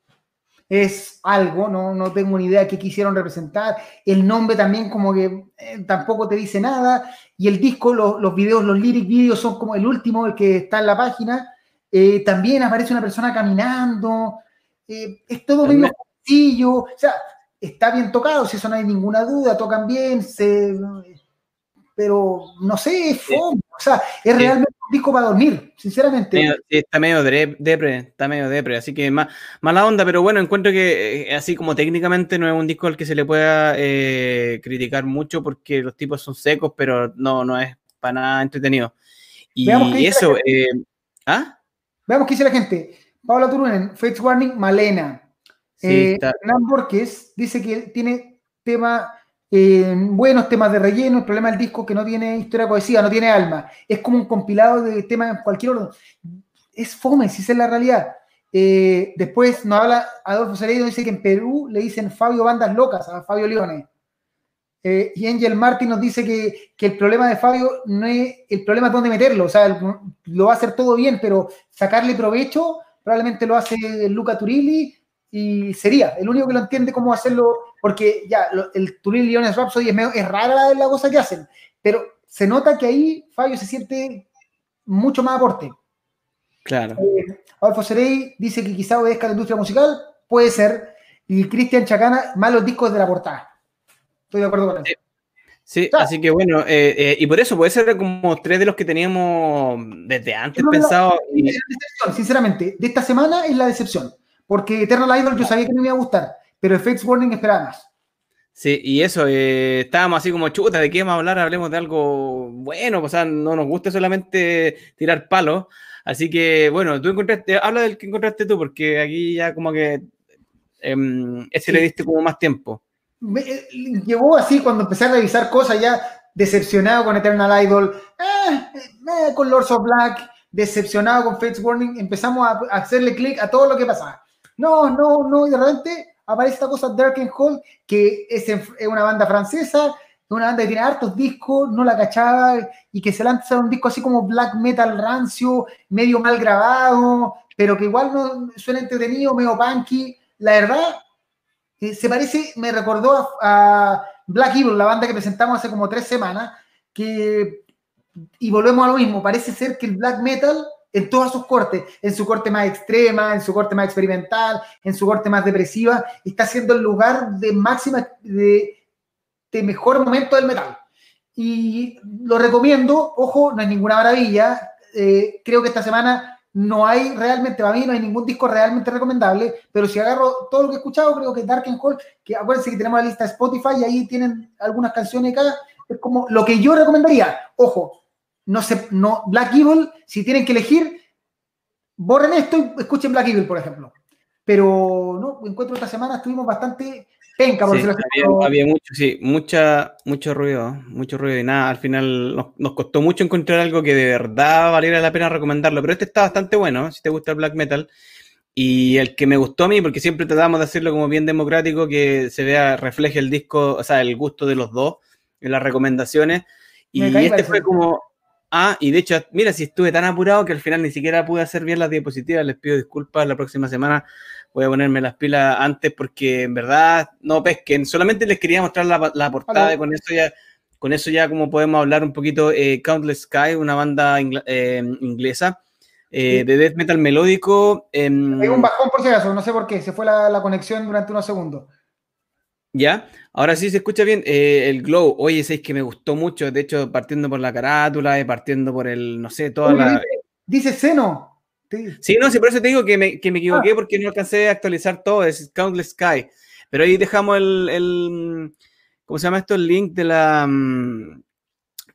es algo, no, no tengo ni idea de qué quisieron representar, el nombre también como que eh, tampoco te dice nada, y el disco, los videos, los lyric videos son como el último, el que está en la página, eh, también aparece una persona caminando, eh, es todo medio sencillo, o sea, está bien tocado, si eso no hay ninguna duda, tocan bien, pero no sé, es fome, o sea, es realmente un disco para dormir, sinceramente. está medio depre, está medio depre, así que más, mala onda, pero bueno, encuentro que eh, así como técnicamente no es un disco al que se le pueda criticar mucho porque los tipos son secos, pero no, no es para nada entretenido. Y eso, ¿ah? Veamos qué dice la gente. Paula Turunen, Fates Warning, Malena. Sí, eh, Borges dice que tiene tema, eh, buenos temas de relleno. El problema del disco es que no tiene historia poesía, no tiene alma. Es como un compilado de temas en cualquier orden. Es fome, si esa es la realidad. Eh, después nos habla Adolfo Ceredo, dice que en Perú le dicen Fabio Bandas Locas a Fabio Leone. Eh, y Angel Martin nos dice que, el problema de Fabio no es el problema es dónde meterlo, o sea, lo va a hacer todo bien, pero sacarle provecho probablemente lo hace Luca Turilli y sería el único que lo entiende cómo hacerlo, porque ya el Turilli Leones Rhapsody es, es rara la cosa que hacen, pero se nota que ahí Fabio se siente mucho más aporte. Claro. Eh, Serey dice que quizá obedezca a la industria musical, puede ser, y Cristian Chacana, malos discos de la portada. Estoy de acuerdo con eso. Sí, así que bueno, eh, eh, y por eso puede ser como tres de los que teníamos desde antes pensado. Sinceramente, de esta semana es la decepción, porque Eternal Idol yo sabía que no me iba a gustar, pero Effects Warning esperaba más. Sí, y eso, eh, estábamos así como chuta, ¿de qué vamos a hablar? Hablemos de algo bueno, o sea, no nos gusta solamente tirar palos. Así que, bueno, tú encontraste, habla del que encontraste tú, porque aquí ya como que em, ese le diste como más tiempo me, eh, llevó así cuando empecé a revisar cosas ya decepcionado con Eternal Idol, eh, eh, con Lords of Black, decepcionado con Fates Warning, empezamos a, hacerle clic a todo lo que pasaba. No, no, no, y de repente aparece esta cosa Dark and Hall, que es, una banda francesa, una banda que tiene hartos discos, no la cachaba, y que se lanza un disco así como black metal rancio, medio mal grabado, pero que igual no suena entretenido, medio punky. La verdad, se parece, me recordó a, Black Evil, la banda que presentamos hace como tres semanas, que y volvemos a lo mismo, parece ser que el black metal en todos sus cortes, en su corte más extrema, en su corte más experimental, en su corte más depresiva, está siendo el lugar de máxima, de, mejor momento del metal. Y lo recomiendo, ojo, no es ninguna maravilla, eh, creo que esta semana no hay realmente, para mí no hay ningún disco realmente recomendable, pero si agarro todo lo que he escuchado, creo que Dark and Hall, que acuérdense que tenemos la lista de Spotify y ahí tienen algunas canciones acá, es como lo que yo recomendaría. Ojo, no sé, no, Black Evil, si tienen que elegir, borren esto y escuchen Black Evil, por ejemplo. Pero no, encuentro esta semana estuvimos bastante penca, por sí, había, había, mucho, sí, mucha, mucho ruido, mucho ruido y nada, al final nos, nos, costó mucho encontrar algo que de verdad valiera la pena recomendarlo, pero este está bastante bueno, si te gusta el black metal. Y el que me gustó a mí, porque siempre tratamos de hacerlo como bien democrático, que se vea, refleje el disco, o sea, el gusto de los dos en las recomendaciones. Y este fue como, Ah, y de hecho, mira, si estuve tan apurado que al final ni siquiera pude hacer bien las diapositivas, les pido disculpas, la próxima semana voy a ponerme las pilas antes porque en verdad no pesquen, solamente les quería mostrar la, portada y con eso ya, con eso ya como podemos hablar un poquito, eh, Countless Sky, una banda eh, inglesa eh, de death metal melódico. Hay un bajón por si acaso, no sé por qué, se fue la, la conexión durante unos segundos. ¿Ya? Ahora sí se escucha bien. Eh, el glow, oye, es que me gustó mucho. De hecho, partiendo por la carátula, y partiendo por el, no sé, toda la. Dice, seno. Sí, no, sí, por eso te digo que me, que me equivoqué ah. porque no alcancé a actualizar todo. Es Countless Sky. Pero ahí dejamos el, el. ¿Cómo se llama esto? El link de la. Mm,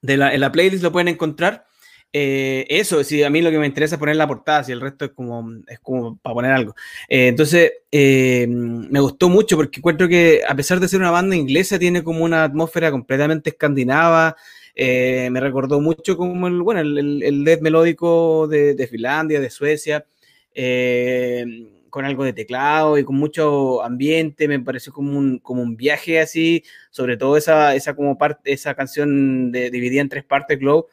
de la, en la playlist lo pueden encontrar. Eh, eso, sí, a mí lo que me interesa es poner la portada, si el resto es como, es como para poner algo. Eh, entonces, eh, me gustó mucho porque encuentro que a pesar de ser una banda inglesa, tiene como una atmósfera completamente escandinava. Me recordó mucho como el, bueno, el, death melódico de, Finlandia, de Suecia, con algo de teclado y con mucho ambiente. Me pareció como un, como un viaje así, sobre todo esa, esa, como parte, esa canción de, dividida en tres partes, Glow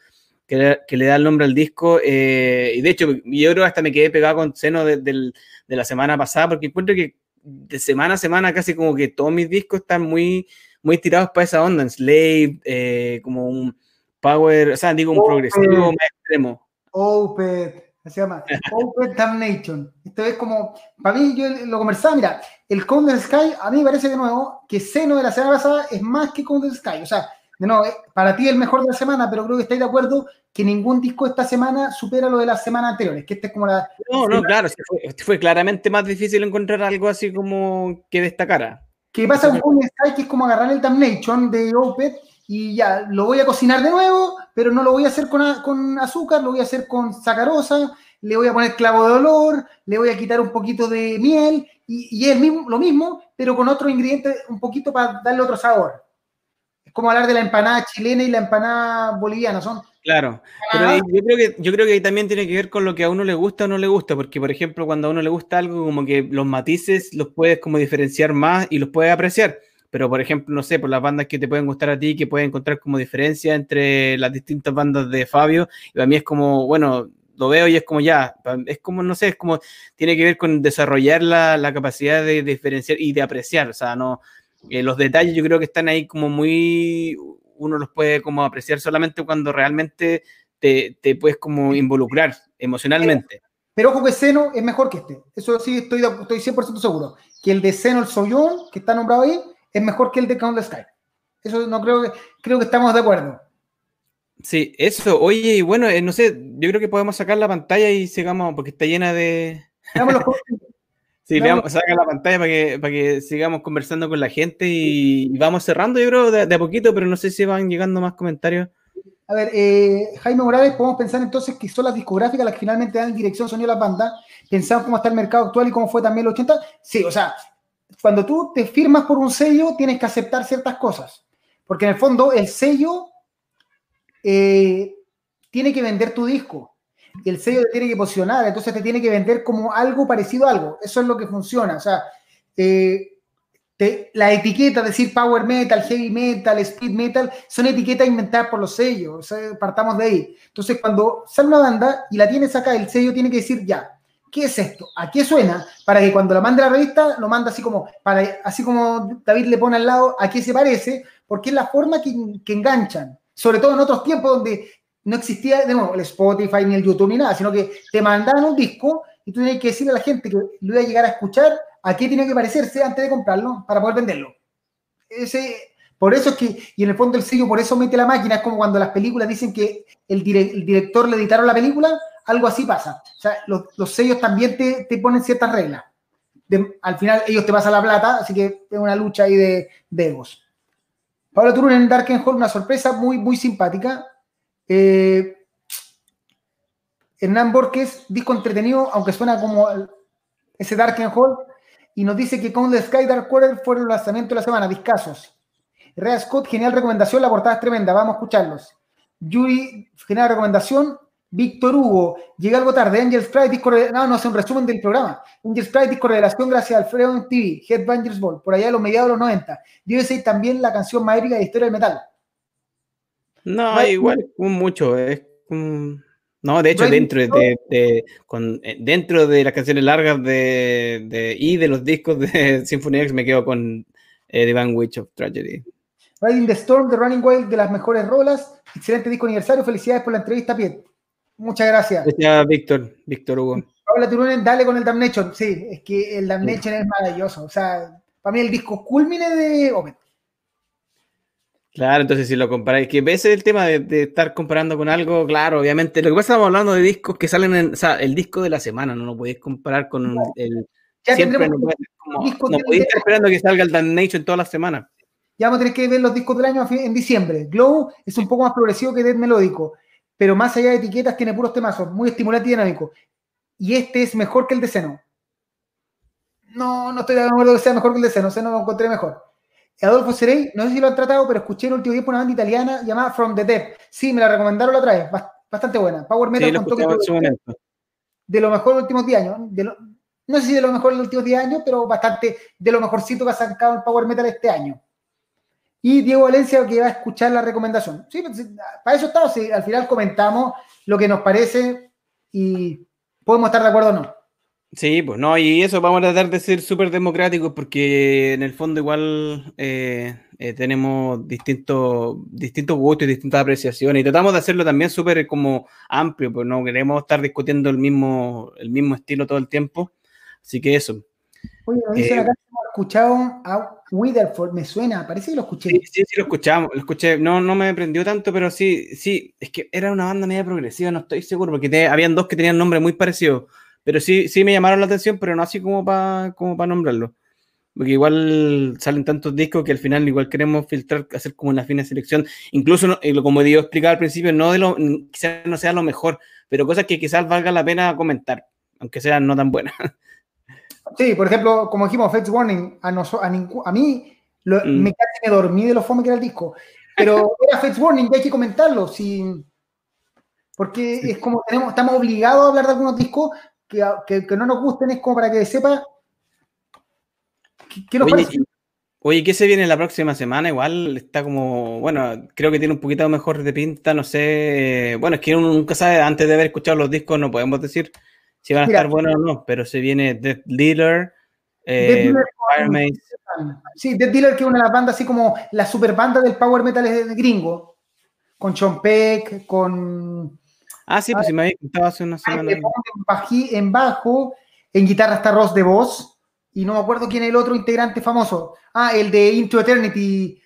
que le, da el nombre al disco. Eh, y de hecho, yo creo hasta me quedé pegado con seno de, de, la semana pasada, porque encuentro que de semana a semana casi como que todos mis discos están muy, muy tirados para esa onda, Slave, eh, como un power, o sea, digo un progresivo más extremo. Opeth, se llama Opeth Damnation. Esto es como, para mí, yo lo conversaba, mira, el Condensed Sky, a mí me parece de nuevo que Seno de la semana pasada es más que Condensed Sky, o sea, no, eh, para ti el mejor de la semana, pero creo que estáis de acuerdo que ningún disco esta semana supera lo de las semanas anteriores, que este es como la... No, no, claro, fue, fue, claramente más difícil encontrar algo así como que destacara. ¿Qué pasa con Sky? Que es como agarrar el Damnation de Opeth y ya, lo voy a cocinar de nuevo, pero no lo voy a hacer con, con azúcar, lo voy a hacer con sacarosa, le voy a poner clavo de olor, le voy a quitar un poquito de miel, y, y es mismo, lo mismo, pero con otro ingrediente un poquito para darle otro sabor como hablar de la empanada chilena y la empanada boliviana, son... Claro, pero yo creo, que, yo creo que también tiene que ver con lo que a uno le gusta o no le gusta, porque por ejemplo cuando a uno le gusta algo, como que los matices los puedes como diferenciar más y los puedes apreciar, pero por ejemplo, no sé, por las bandas que te pueden gustar a ti, que puedes encontrar como diferencia entre las distintas bandas de Fabio, y para mí es como, bueno, lo veo y es como ya, es como, no sé, es como, tiene que ver con desarrollar la, la capacidad de diferenciar y de apreciar, o sea, no, eh, los detalles yo creo que están ahí como muy, uno los puede como apreciar solamente cuando realmente te, te puedes como involucrar emocionalmente. Pero, ojo que Seno es mejor que este. Eso sí, estoy, estoy 100% seguro. Que el de Seno, el Soyón, que está nombrado ahí, es mejor que el de Count Sky. Eso no creo que, creo que estamos de acuerdo. Sí, eso. Oye, y bueno, eh, no sé, yo creo que podemos sacar la pantalla y sigamos, porque está llena de... Sí, le vamos a sacar la pantalla para que, para que sigamos conversando con la gente y, vamos cerrando, yo creo, de, a poquito, pero no sé si van llegando más comentarios. A ver, eh, Jaime Morales, podemos pensar entonces que son las discográficas las que finalmente dan dirección sonido a la banda. Pensamos cómo está el mercado actual y cómo fue también el 80. Sí, o sea, cuando tú te firmas por un sello, tienes que aceptar ciertas cosas. Porque en el fondo, el sello eh, tiene que vender tu disco y el sello te tiene que posicionar, entonces te tiene que vender como algo parecido a algo. Eso es lo que funciona. O sea, eh, la etiqueta, decir power metal, heavy metal, speed metal, son etiquetas inventadas por los sellos. partamos de ahí. Entonces, cuando sale una banda y la tienes acá, el sello tiene que decir ya. ¿Qué es esto? ¿A qué suena? Para que cuando la mande la revista, lo manda así como, para, así como David le pone al lado, ¿a qué se parece? Porque es la forma que enganchan. Sobre todo en otros tiempos donde no existía, de nuevo, el Spotify, ni el YouTube, ni nada, sino que te mandaban un disco y tú tenías que decirle a la gente que lo iba a llegar a escuchar a qué tiene que parecerse antes de comprarlo para poder venderlo. Ese, por eso es que, y en el fondo el sello por eso mete la máquina, es como cuando las películas dicen que el, director le editaron la película, algo así pasa. O sea, los, sellos también te, te, ponen ciertas reglas. al final ellos te pasan la plata, así que es una lucha ahí de, de egos. Pablo Turun en Dark una sorpresa muy, muy simpática. Eh, Hernán Borges, disco entretenido, aunque suena como ese Dark Hall, y nos dice que con The Sky Dark Quarter fueron los lanzamientos de la semana, discasos. Rea Scott, genial recomendación, la portada es tremenda, vamos a escucharlos. Yuri, genial recomendación. Víctor Hugo, llega algo tarde. Angels Cry, disco No, no, es un resumen del programa. Angels Cry, disco revelación gracias a Alfredo TV, Headbangers Ball, por allá a los mediados de los 90. USA también la canción más épica de historia del metal. No, igual, mucho. Es No, de hecho, dentro de, con, eh, dentro de las canciones largas de, y de los discos de Symphony X me quedo con eh, Divine Witch of Tragedy. Riding the Storm, The Running Wild, de las mejores rolas. Excelente disco aniversario. Felicidades por la entrevista, Piet. Muchas gracias. Gracias, Víctor, Víctor Hugo. Paula Turunen, dale con el Damnation. Sí, es que el Damnation es maravilloso. O sea, para mí el disco culmine de. Claro, entonces si lo comparáis, que ves el tema de, estar comparando con algo, claro, obviamente. Lo que pasa es estamos hablando de discos que salen en, o sea, el disco de la semana, no lo podéis comparar con el. Ya siempre no, no podéis estar esperando que salga el Damnation todas las semanas. Ya vamos a tener que ver los discos del año en diciembre. Glow es un poco más progresivo que Dead Melódico pero más allá de etiquetas tiene puros temazos, muy estimulante y dinámico. Y este es mejor que el de Seno. No, no estoy de acuerdo que sea mejor que el de Seno, Seno lo encontré mejor. Adolfo Cerey, no sé si lo han tratado, pero escuché en el último tiempo una banda italiana llamada From the Dead. Sí, me la recomendaron la otra vez, bastante buena. Power Metal con toque de lo mejor de los últimos 10 años. no sé si de lo mejor de los últimos 10 años, pero bastante de lo mejorcito que ha sacado el Power Metal este año. Y Diego Valencia que va a escuchar la recomendación. Sí, pues, para eso estamos, al final comentamos lo que nos parece y podemos estar de acuerdo o no. Sí, pues no, y eso vamos a tratar de ser súper democráticos porque en el fondo igual eh, eh, tenemos distintos, distintos gustos y distintas apreciaciones y tratamos de hacerlo también súper como amplio, pues no queremos estar discutiendo el mismo, el mismo estilo todo el tiempo. Así que eso. Oye, me dicen eh, acá hemos escuchado a Witherford, me suena, parece que lo escuché. Sí, sí, lo escuchamos, lo escuché, no, no me prendió tanto, pero sí, sí, es que era una banda media progresiva, no estoy seguro, porque habían dos que tenían nombre muy parecido, pero sí, sí me llamaron la atención, pero no así como para como para nombrarlo. Porque igual salen tantos discos que al final igual queremos filtrar, hacer como una fina selección. Incluso, eh, como digo, explicar al principio, no de lo, quizás no sea lo mejor, pero cosas que quizás valga la pena comentar, aunque sean no tan buenas. Sí, por ejemplo, como dijimos, Fates Warning, a, a, mí mm. me casi me dormí de lo fome que era el disco. Pero era Fates Warning, y hay que comentarlo, sí, porque es como tenemos, estamos obligados a hablar de algunos discos que, que, no nos gusten, es como para que sepa qué, nos oye, parece. Oye, ¿qué se viene la próxima semana? Igual está como, bueno, creo que tiene un poquito mejor de pinta, no sé. Bueno, es que uno nunca sabe, antes de haber escuchado los discos, no podemos decir si van a estar buenos o no, pero se viene Death Dealer, eh, Sí, Death Dealer, que es una de las bandas así como la super banda del power metal gringo, con Sean Peck, con... Ah, sí, pues si me había contado hace una semana. En, bajo, en guitarra está Ross de Voz, y no me acuerdo quién es el otro integrante famoso. Ah, el de Into Eternity,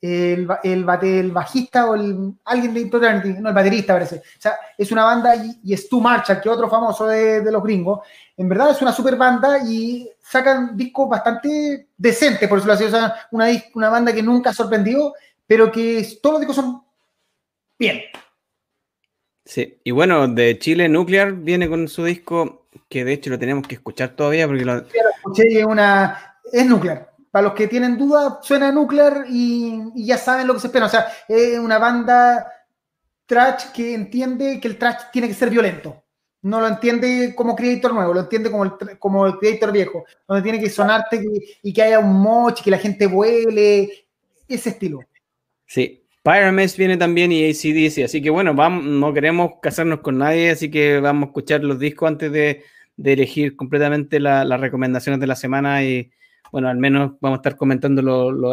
el, el, bajista o el, alguien de Eternity, no, el baterista parece. O sea, es una banda y, es Stu Marshall, que otro famoso de, los gringos. En verdad es una super banda y sacan discos bastante decentes, por eso lo así. O sea, una, una banda que nunca ha sorprendido, pero que todos los discos son bien. Sí, y bueno, de Chile Nuclear viene con su disco que de hecho lo tenemos que escuchar todavía porque lo... escuché, una... es Nuclear para los que tienen dudas, suena Nuclear y, ya saben lo que se espera. O sea, es una banda trash que entiende que el trash tiene que ser violento. No lo entiende como creator nuevo, lo entiende como el, como el creator viejo, donde tiene que sonarte y que haya un moch, que la gente vuele, ese estilo. Sí, Pyramis viene también y ACDC, así que bueno, vamos, no queremos casarnos con nadie, así que vamos a escuchar los discos antes de, elegir completamente las recomendaciones de la semana y, bueno, al menos vamos a estar comentando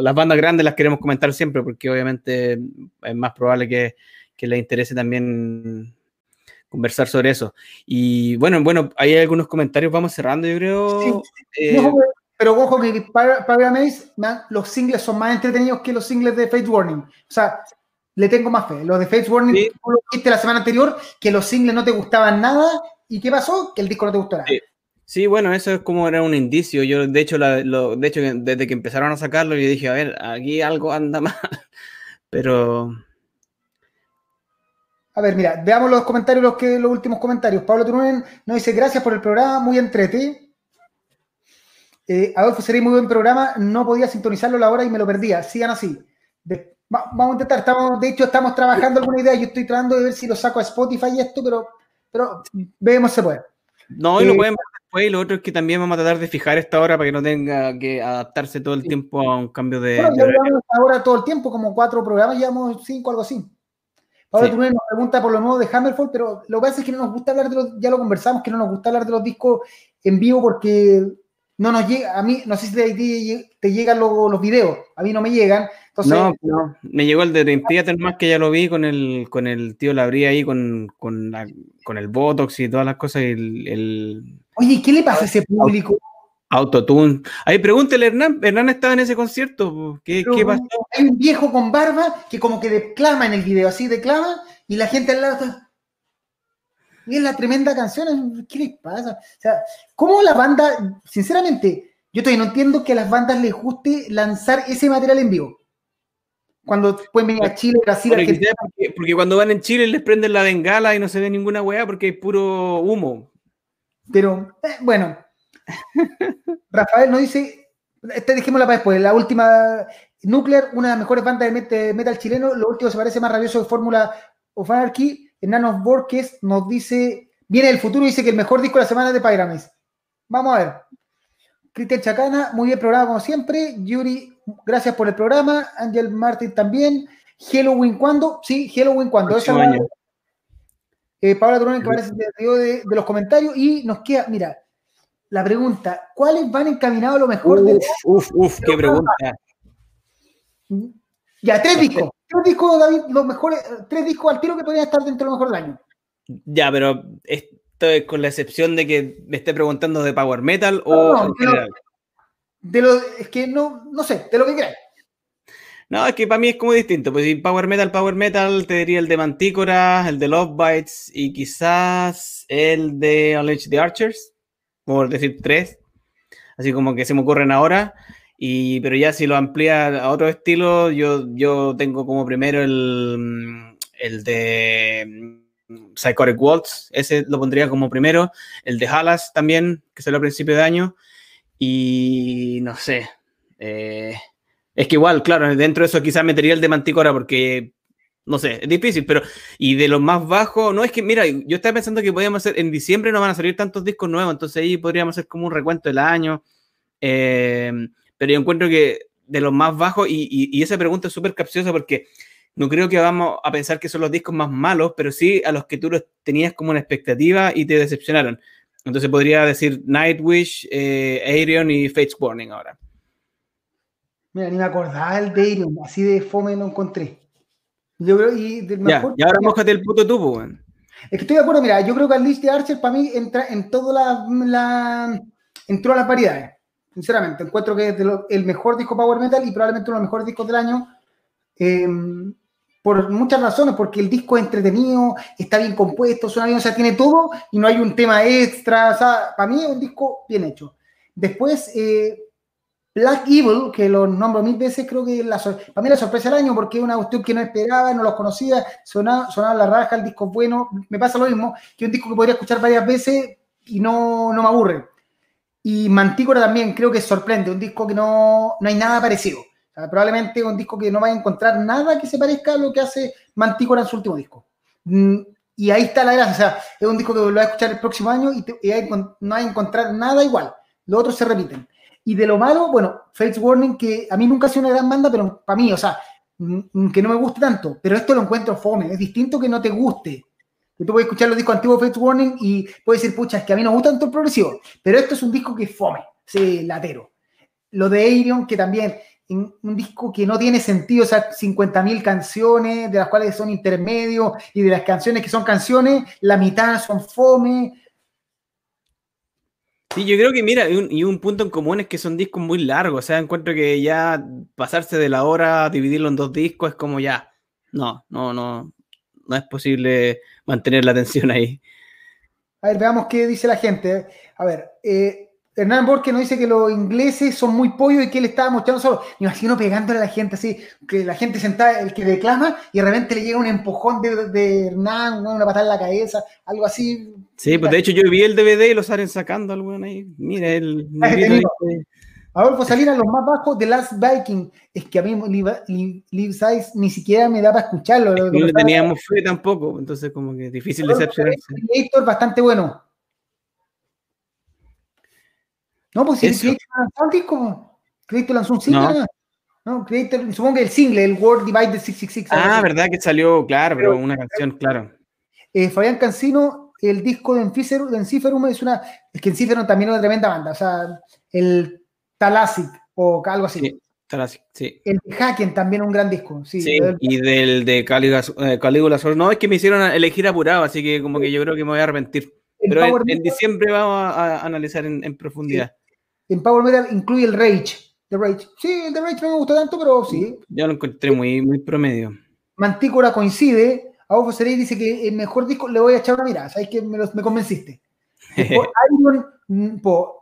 las bandas grandes, las queremos comentar siempre, porque obviamente es más probable que, que les interese también conversar sobre eso. Y bueno, bueno, hay algunos comentarios, vamos cerrando, yo creo. Eh, pero ojo que para, para Maze, los singles son más entretenidos que los singles de Fate Warning. O sea, le tengo más fe. Los de Fate Warning, tú lo viste la semana anterior, que los singles no te gustaban nada. ¿Y qué pasó? Que el disco no te gustó nada. Sí. bueno, eso es como era un indicio. Yo, de hecho, lo, de hecho, desde que empezaron a sacarlo, yo dije, a ver, aquí algo anda mal. Pero a ver, mira, veamos los comentarios, los, que, los últimos comentarios. Pablo Turunen nos dice, gracias por el programa, muy entrete. Eh, Adolfo, sería muy buen programa, no podía sintonizarlo a la hora y me lo perdía. Sigan así. vamos a intentar, estamos, de hecho estamos trabajando alguna idea, yo estoy tratando de ver si lo saco a Spotify y esto, pero, pero vemos se puede. No, y lo eh, pueden ver después, y lo otro es que también vamos a tratar de fijar esta hora para que no tenga que adaptarse todo el tiempo a un cambio de... Bueno, ya llevamos ahora todo el tiempo, como cuatro programas, llevamos cinco, algo así. Ahora tú nos pregunta por lo nuevo de Hammerfall, pero lo que pasa es que no nos gusta hablar de los, ya lo conversamos, que no nos gusta hablar de los discos en vivo porque no nos llega, a mí, no sé si te, te llegan los, los, videos, a mí no me llegan. no, no, me llegó el de Impíate más que ya lo vi con el, con el tío Labría ahí, con, con, con el Botox y todas las cosas. El, el... Oye, ¿qué le pasa a ese público? Autotune. Ahí pregúntele, Hernán. Hernán estaba en ese concierto. ¿Qué, ¿qué, pasó? Hay un viejo con barba que como que declama en el video, así declama, y la gente al lado está. Y es la tremenda canción. ¿Qué les pasa? O sea, ¿cómo la banda, sinceramente, yo todavía no entiendo que a las bandas les guste lanzar ese material en vivo? Cuando pueden venir a Chile, Brasil, Argentina. Porque, porque cuando van en Chile les prenden la bengala y no se ve ninguna weá porque es puro humo. Pero, eh, bueno, Rafael nos dice, este dejémosla para después, la última, Nuclear, una de las mejores bandas de metal chileno, lo último se parece más rabioso de Fórmula of Anarchy, Enanos Borges nos dice, viene el futuro y dice que el mejor disco de la semana es de Pyramis. Vamos a ver. Cristian Chacana, muy bien programa como siempre. Yuri, gracias por el programa. Angel Martin también. Halloween, ¿cuándo? Sí, Halloween, ¿cuándo? Esa eh, Paula Turón, que parece de, de los comentarios. Y nos queda, mira, la pregunta, ¿cuáles van encaminados a lo mejor? Uf, uf, uf, qué pregunta. Ya, tres discos. Tres discos, David, los mejores, tres discos al tiro que podrían estar dentro de lo mejor del año. Ya, pero esto es con la excepción de que me esté preguntando de Power Metal o en general. De lo, es que no, no sé, de lo que quieras. No, es que para mí es como distinto. Pues si Power Metal, Power Metal, te diría el de Mantícora, el de Love Bites y quizás el de Unleash the Archers por decir tres, así como que se me ocurren ahora. Y, pero ya si lo amplía a otro estilo, yo, yo tengo como primero el, el de Psychotic Waltz, ese lo pondría como primero, el de Halas también, que salió a principio de año, y no sé, eh, es que igual, claro, dentro de eso quizás metería el de Manticora porque no sé, es difícil, pero y de los más bajos, no es que, mira, yo estaba pensando que podíamos hacer, en diciembre no van a salir tantos discos nuevos, entonces ahí podríamos hacer como un recuento del año, eh, pero yo encuentro que de los más bajos, y, y, esa pregunta es súper capciosa porque no creo que vamos a pensar que son los discos más malos, pero sí a los que tú los tenías como una expectativa y te decepcionaron. Entonces podría decir Nightwish, eh, Aerion y Fates Warning ahora. Mira, ni me acordaba el de Aerion, así de fome lo encontré. Yo creo, y, mejor, y ahora mojate el puto tubo, weón. Es que estoy de acuerdo, mira, yo creo que Unleash de Archer para mí entra en toda la, la entró a las variedades. Sinceramente, encuentro que es el mejor disco Power Metal y probablemente uno de los mejores discos del año. Em, por muchas razones, porque el disco es entretenido, está bien compuesto, suena bien, o sea, tiene todo y no hay un tema extra. O sea, para mí es un disco bien hecho. Después, eh, Black Evil, que lo nombro mil veces, creo que la, para mí la sorpresa del año, porque es una cuestión que no esperaba, no los conocía, sonaba, sonaba la raja, el disco es bueno. Me pasa lo mismo, que un disco que podría escuchar varias veces y no, no me aburre. Y Mantícora también creo que sorprende, un disco que no, no hay nada parecido. probablemente un disco que no va a encontrar nada que se parezca a lo que hace Mantícora en su último disco. Mm, y ahí está la gracia, o sea, es un disco que lo va a escuchar el próximo año y, no hay a encontrar nada igual. Los otros se repiten. Y de lo malo, bueno, Fates Warning, que a mí nunca ha sido una gran banda, pero para mí, o sea, que no me guste tanto, pero esto lo encuentro fome, es distinto que no te guste. Tú puedes escuchar los discos antiguos de Warning y puedes decir, pucha, es que a mí no me gusta tanto el progresivo, pero esto es un disco que fome, se latero. Lo de Aerion, que también un disco que no tiene sentido, o sea, 50.000 canciones, de las cuales son intermedios, y de las canciones que son canciones, la mitad son fome. Sí, yo creo que, mira, un, y un, punto en común es que son discos muy largos, o sea, encuentro que ya pasarse de la hora, dividirlo en dos discos, es como ya, no, no, no, no es posible mantener la atención ahí. A ver, veamos qué dice la gente. A ver, eh, Hernán Borges nos dice que los ingleses son muy pollos y que él estaba mostrando solo. Me imagino pegándole a la gente así, que la gente sentada, el que declama, y de repente le llega un empujón de, de Hernán, una patada en la cabeza, algo así. Sí, pues de hecho yo vi el DVD y lo salen sacando al ahí. Mira, el. Adolfo Salinas, los más bajos de Last Viking. Es que a mí Live Size ni siquiera me da para escucharlo. no le teníamos fe tampoco, entonces como que difícil decepcionarse. Héctor, bastante bueno. No, pues si Creator lanzó un disco, Creator lanzó un single. No, Creator, supongo que el single, el World Divided 666. Ah, verdad que salió, claro, pero, una canción, claro. Eh, Fabián Cancino, el disco de Enciferum es una. Es que Enciferum también es una tremenda banda, o sea, el Talasic o algo así. Sí. Talasic, sí. El de Haken también es un gran disco. Sí, sí y del de Calígula eh, No, es que me hicieron elegir apurado, así que como que yo creo que me voy a arrepentir. Pero en, diciembre vamos a, analizar en, profundidad. En Power Metal incluye el Rage. The Rage. Sí, el The Rage no me gusta tanto, pero sí. Yo lo encontré muy, muy promedio. Mantícora coincide. A Ofo dice que el mejor disco le voy a echar una mirada. Sabes que me, me convenciste. Iron, mm,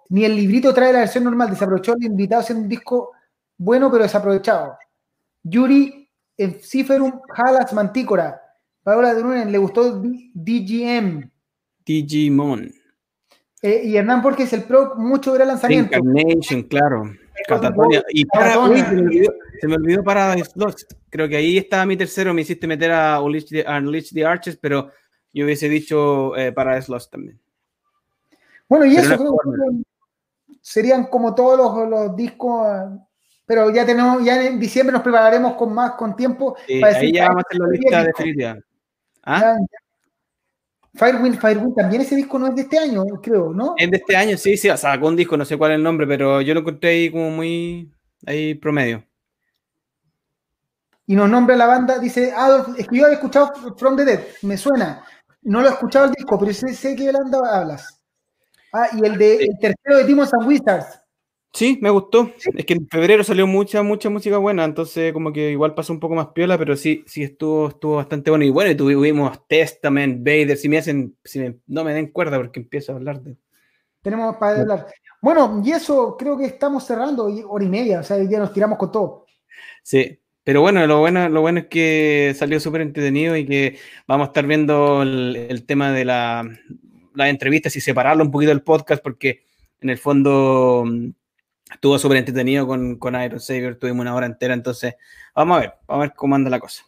ni el librito trae la versión normal. Desaprovechó el invitado haciendo un disco bueno, pero desaprovechado. Yuri, Ciferum, Halas, Mantícora. Paola de Nunen, le gustó DGM. Digimon. Eh, y Hernán porque es el pro mucho era lanzamiento. Incarnation, claro. Y para, se, me olvidó, para Lost. Creo que ahí estaba mi tercero. Me hiciste meter a Unleash the, Arches, pero yo hubiese dicho eh, para Lost también. Bueno, y eso serían como todos los, discos. Pero ya tenemos, ya en diciembre nos prepararemos con más, con tiempo. para ahí ya vamos a hacer la lista definitiva. ¿Ah? Firewind, Firewind, también ese disco no es de este año, creo, ¿no? Es de este año, sí, sí, o sea, con un disco, no sé cuál es el nombre, pero yo lo encontré ahí como muy, ahí promedio. Y nos nombra la banda, dice Adolf, es que yo había escuchado From the Dead, me suena, no lo he escuchado el disco, pero sé, sé qué banda hablas. Ah, y el de el tercero de Demons and Wizards. Sí, me gustó. Es que en febrero salió mucha, mucha música buena, entonces como que igual pasó un poco más piola, pero sí, sí estuvo, estuvo bastante bueno. Y bueno, y tuvimos Testament, Vader, si me hacen, si no me den cuerda porque empiezo a hablar de... Tenemos para hablar. Bueno, y eso creo que estamos cerrando, hora y media, o sea, ya nos tiramos con todo. Sí, pero bueno, lo bueno, lo bueno es que salió súper entretenido y que vamos a estar viendo el, tema de la, las entrevistas y separarlo un poquito del podcast porque en el fondo Estuvo súper entretenido con, con Iron Savior, tuvimos una hora entera, entonces vamos a ver, vamos a ver cómo anda la cosa.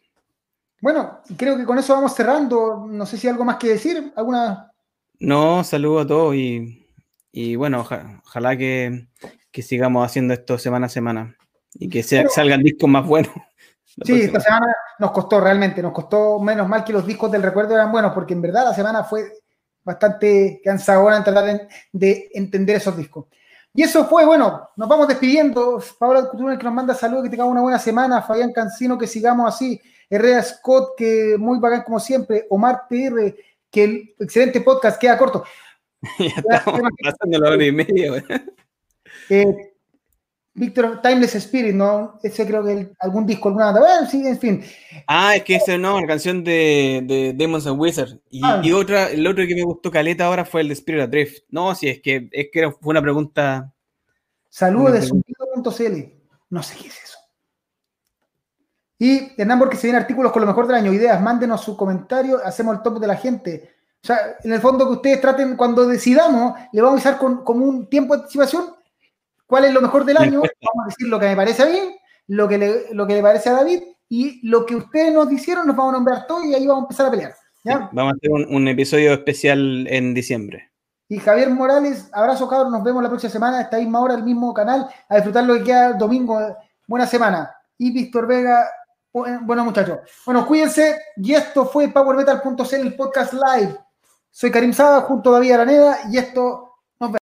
Bueno, creo que con eso vamos cerrando. No sé si hay algo más que decir, alguna. No, saludo a todos y, bueno, ojalá, que, sigamos haciendo esto semana a semana y que salgan discos más buenos. Sí, esta semana nos costó realmente, nos costó menos mal que los discos del recuerdo eran buenos, porque en verdad la semana fue bastante cansadora en tratar de entender esos discos. Y eso fue, bueno, nos vamos despidiendo. Paola Couture que nos manda saludos, que tenga una buena semana. Fabián Cancino, que sigamos así. Herrera Scott, que muy bacán como siempre. Omar PR, que el excelente podcast queda corto. ya estamos pasando la hora y media. eh, Víctor, Timeless Spirit, ¿no? Ese creo que algún disco, alguna banda. Bueno, sí, en fin. Ah, es que ese no, la canción de, de Demons and Wizards. Y, ah. y, otra, el otro que me gustó caleta ahora fue el de Spirit Adrift. No, sí, es que, es que fue una pregunta. Saludos de sonido.cl. No sé qué es eso. Y Hernán que se vienen artículos con lo mejor del año, ideas, mándenos su comentario, hacemos el top de la gente. O sea, en el fondo que ustedes traten, cuando decidamos, le vamos a avisar con, con un tiempo de anticipación ¿Cuál es lo mejor del año? Vamos a decir lo que me parece a mí, lo que le, lo que le parece a David y lo que ustedes nos dijeron, nos vamos a nombrar todo y ahí vamos a empezar a pelear. vamos a hacer un, episodio especial en diciembre. Y Javier Morales, abrazo cabros, nos vemos la próxima semana, a esta misma hora, el mismo canal, a disfrutar lo que queda domingo. Buena semana. Y Víctor Vega, bueno muchachos. Bueno, cuídense. Y esto fue PowerMetal.cl, el podcast live. Soy Karim Saba junto a David Araneda y esto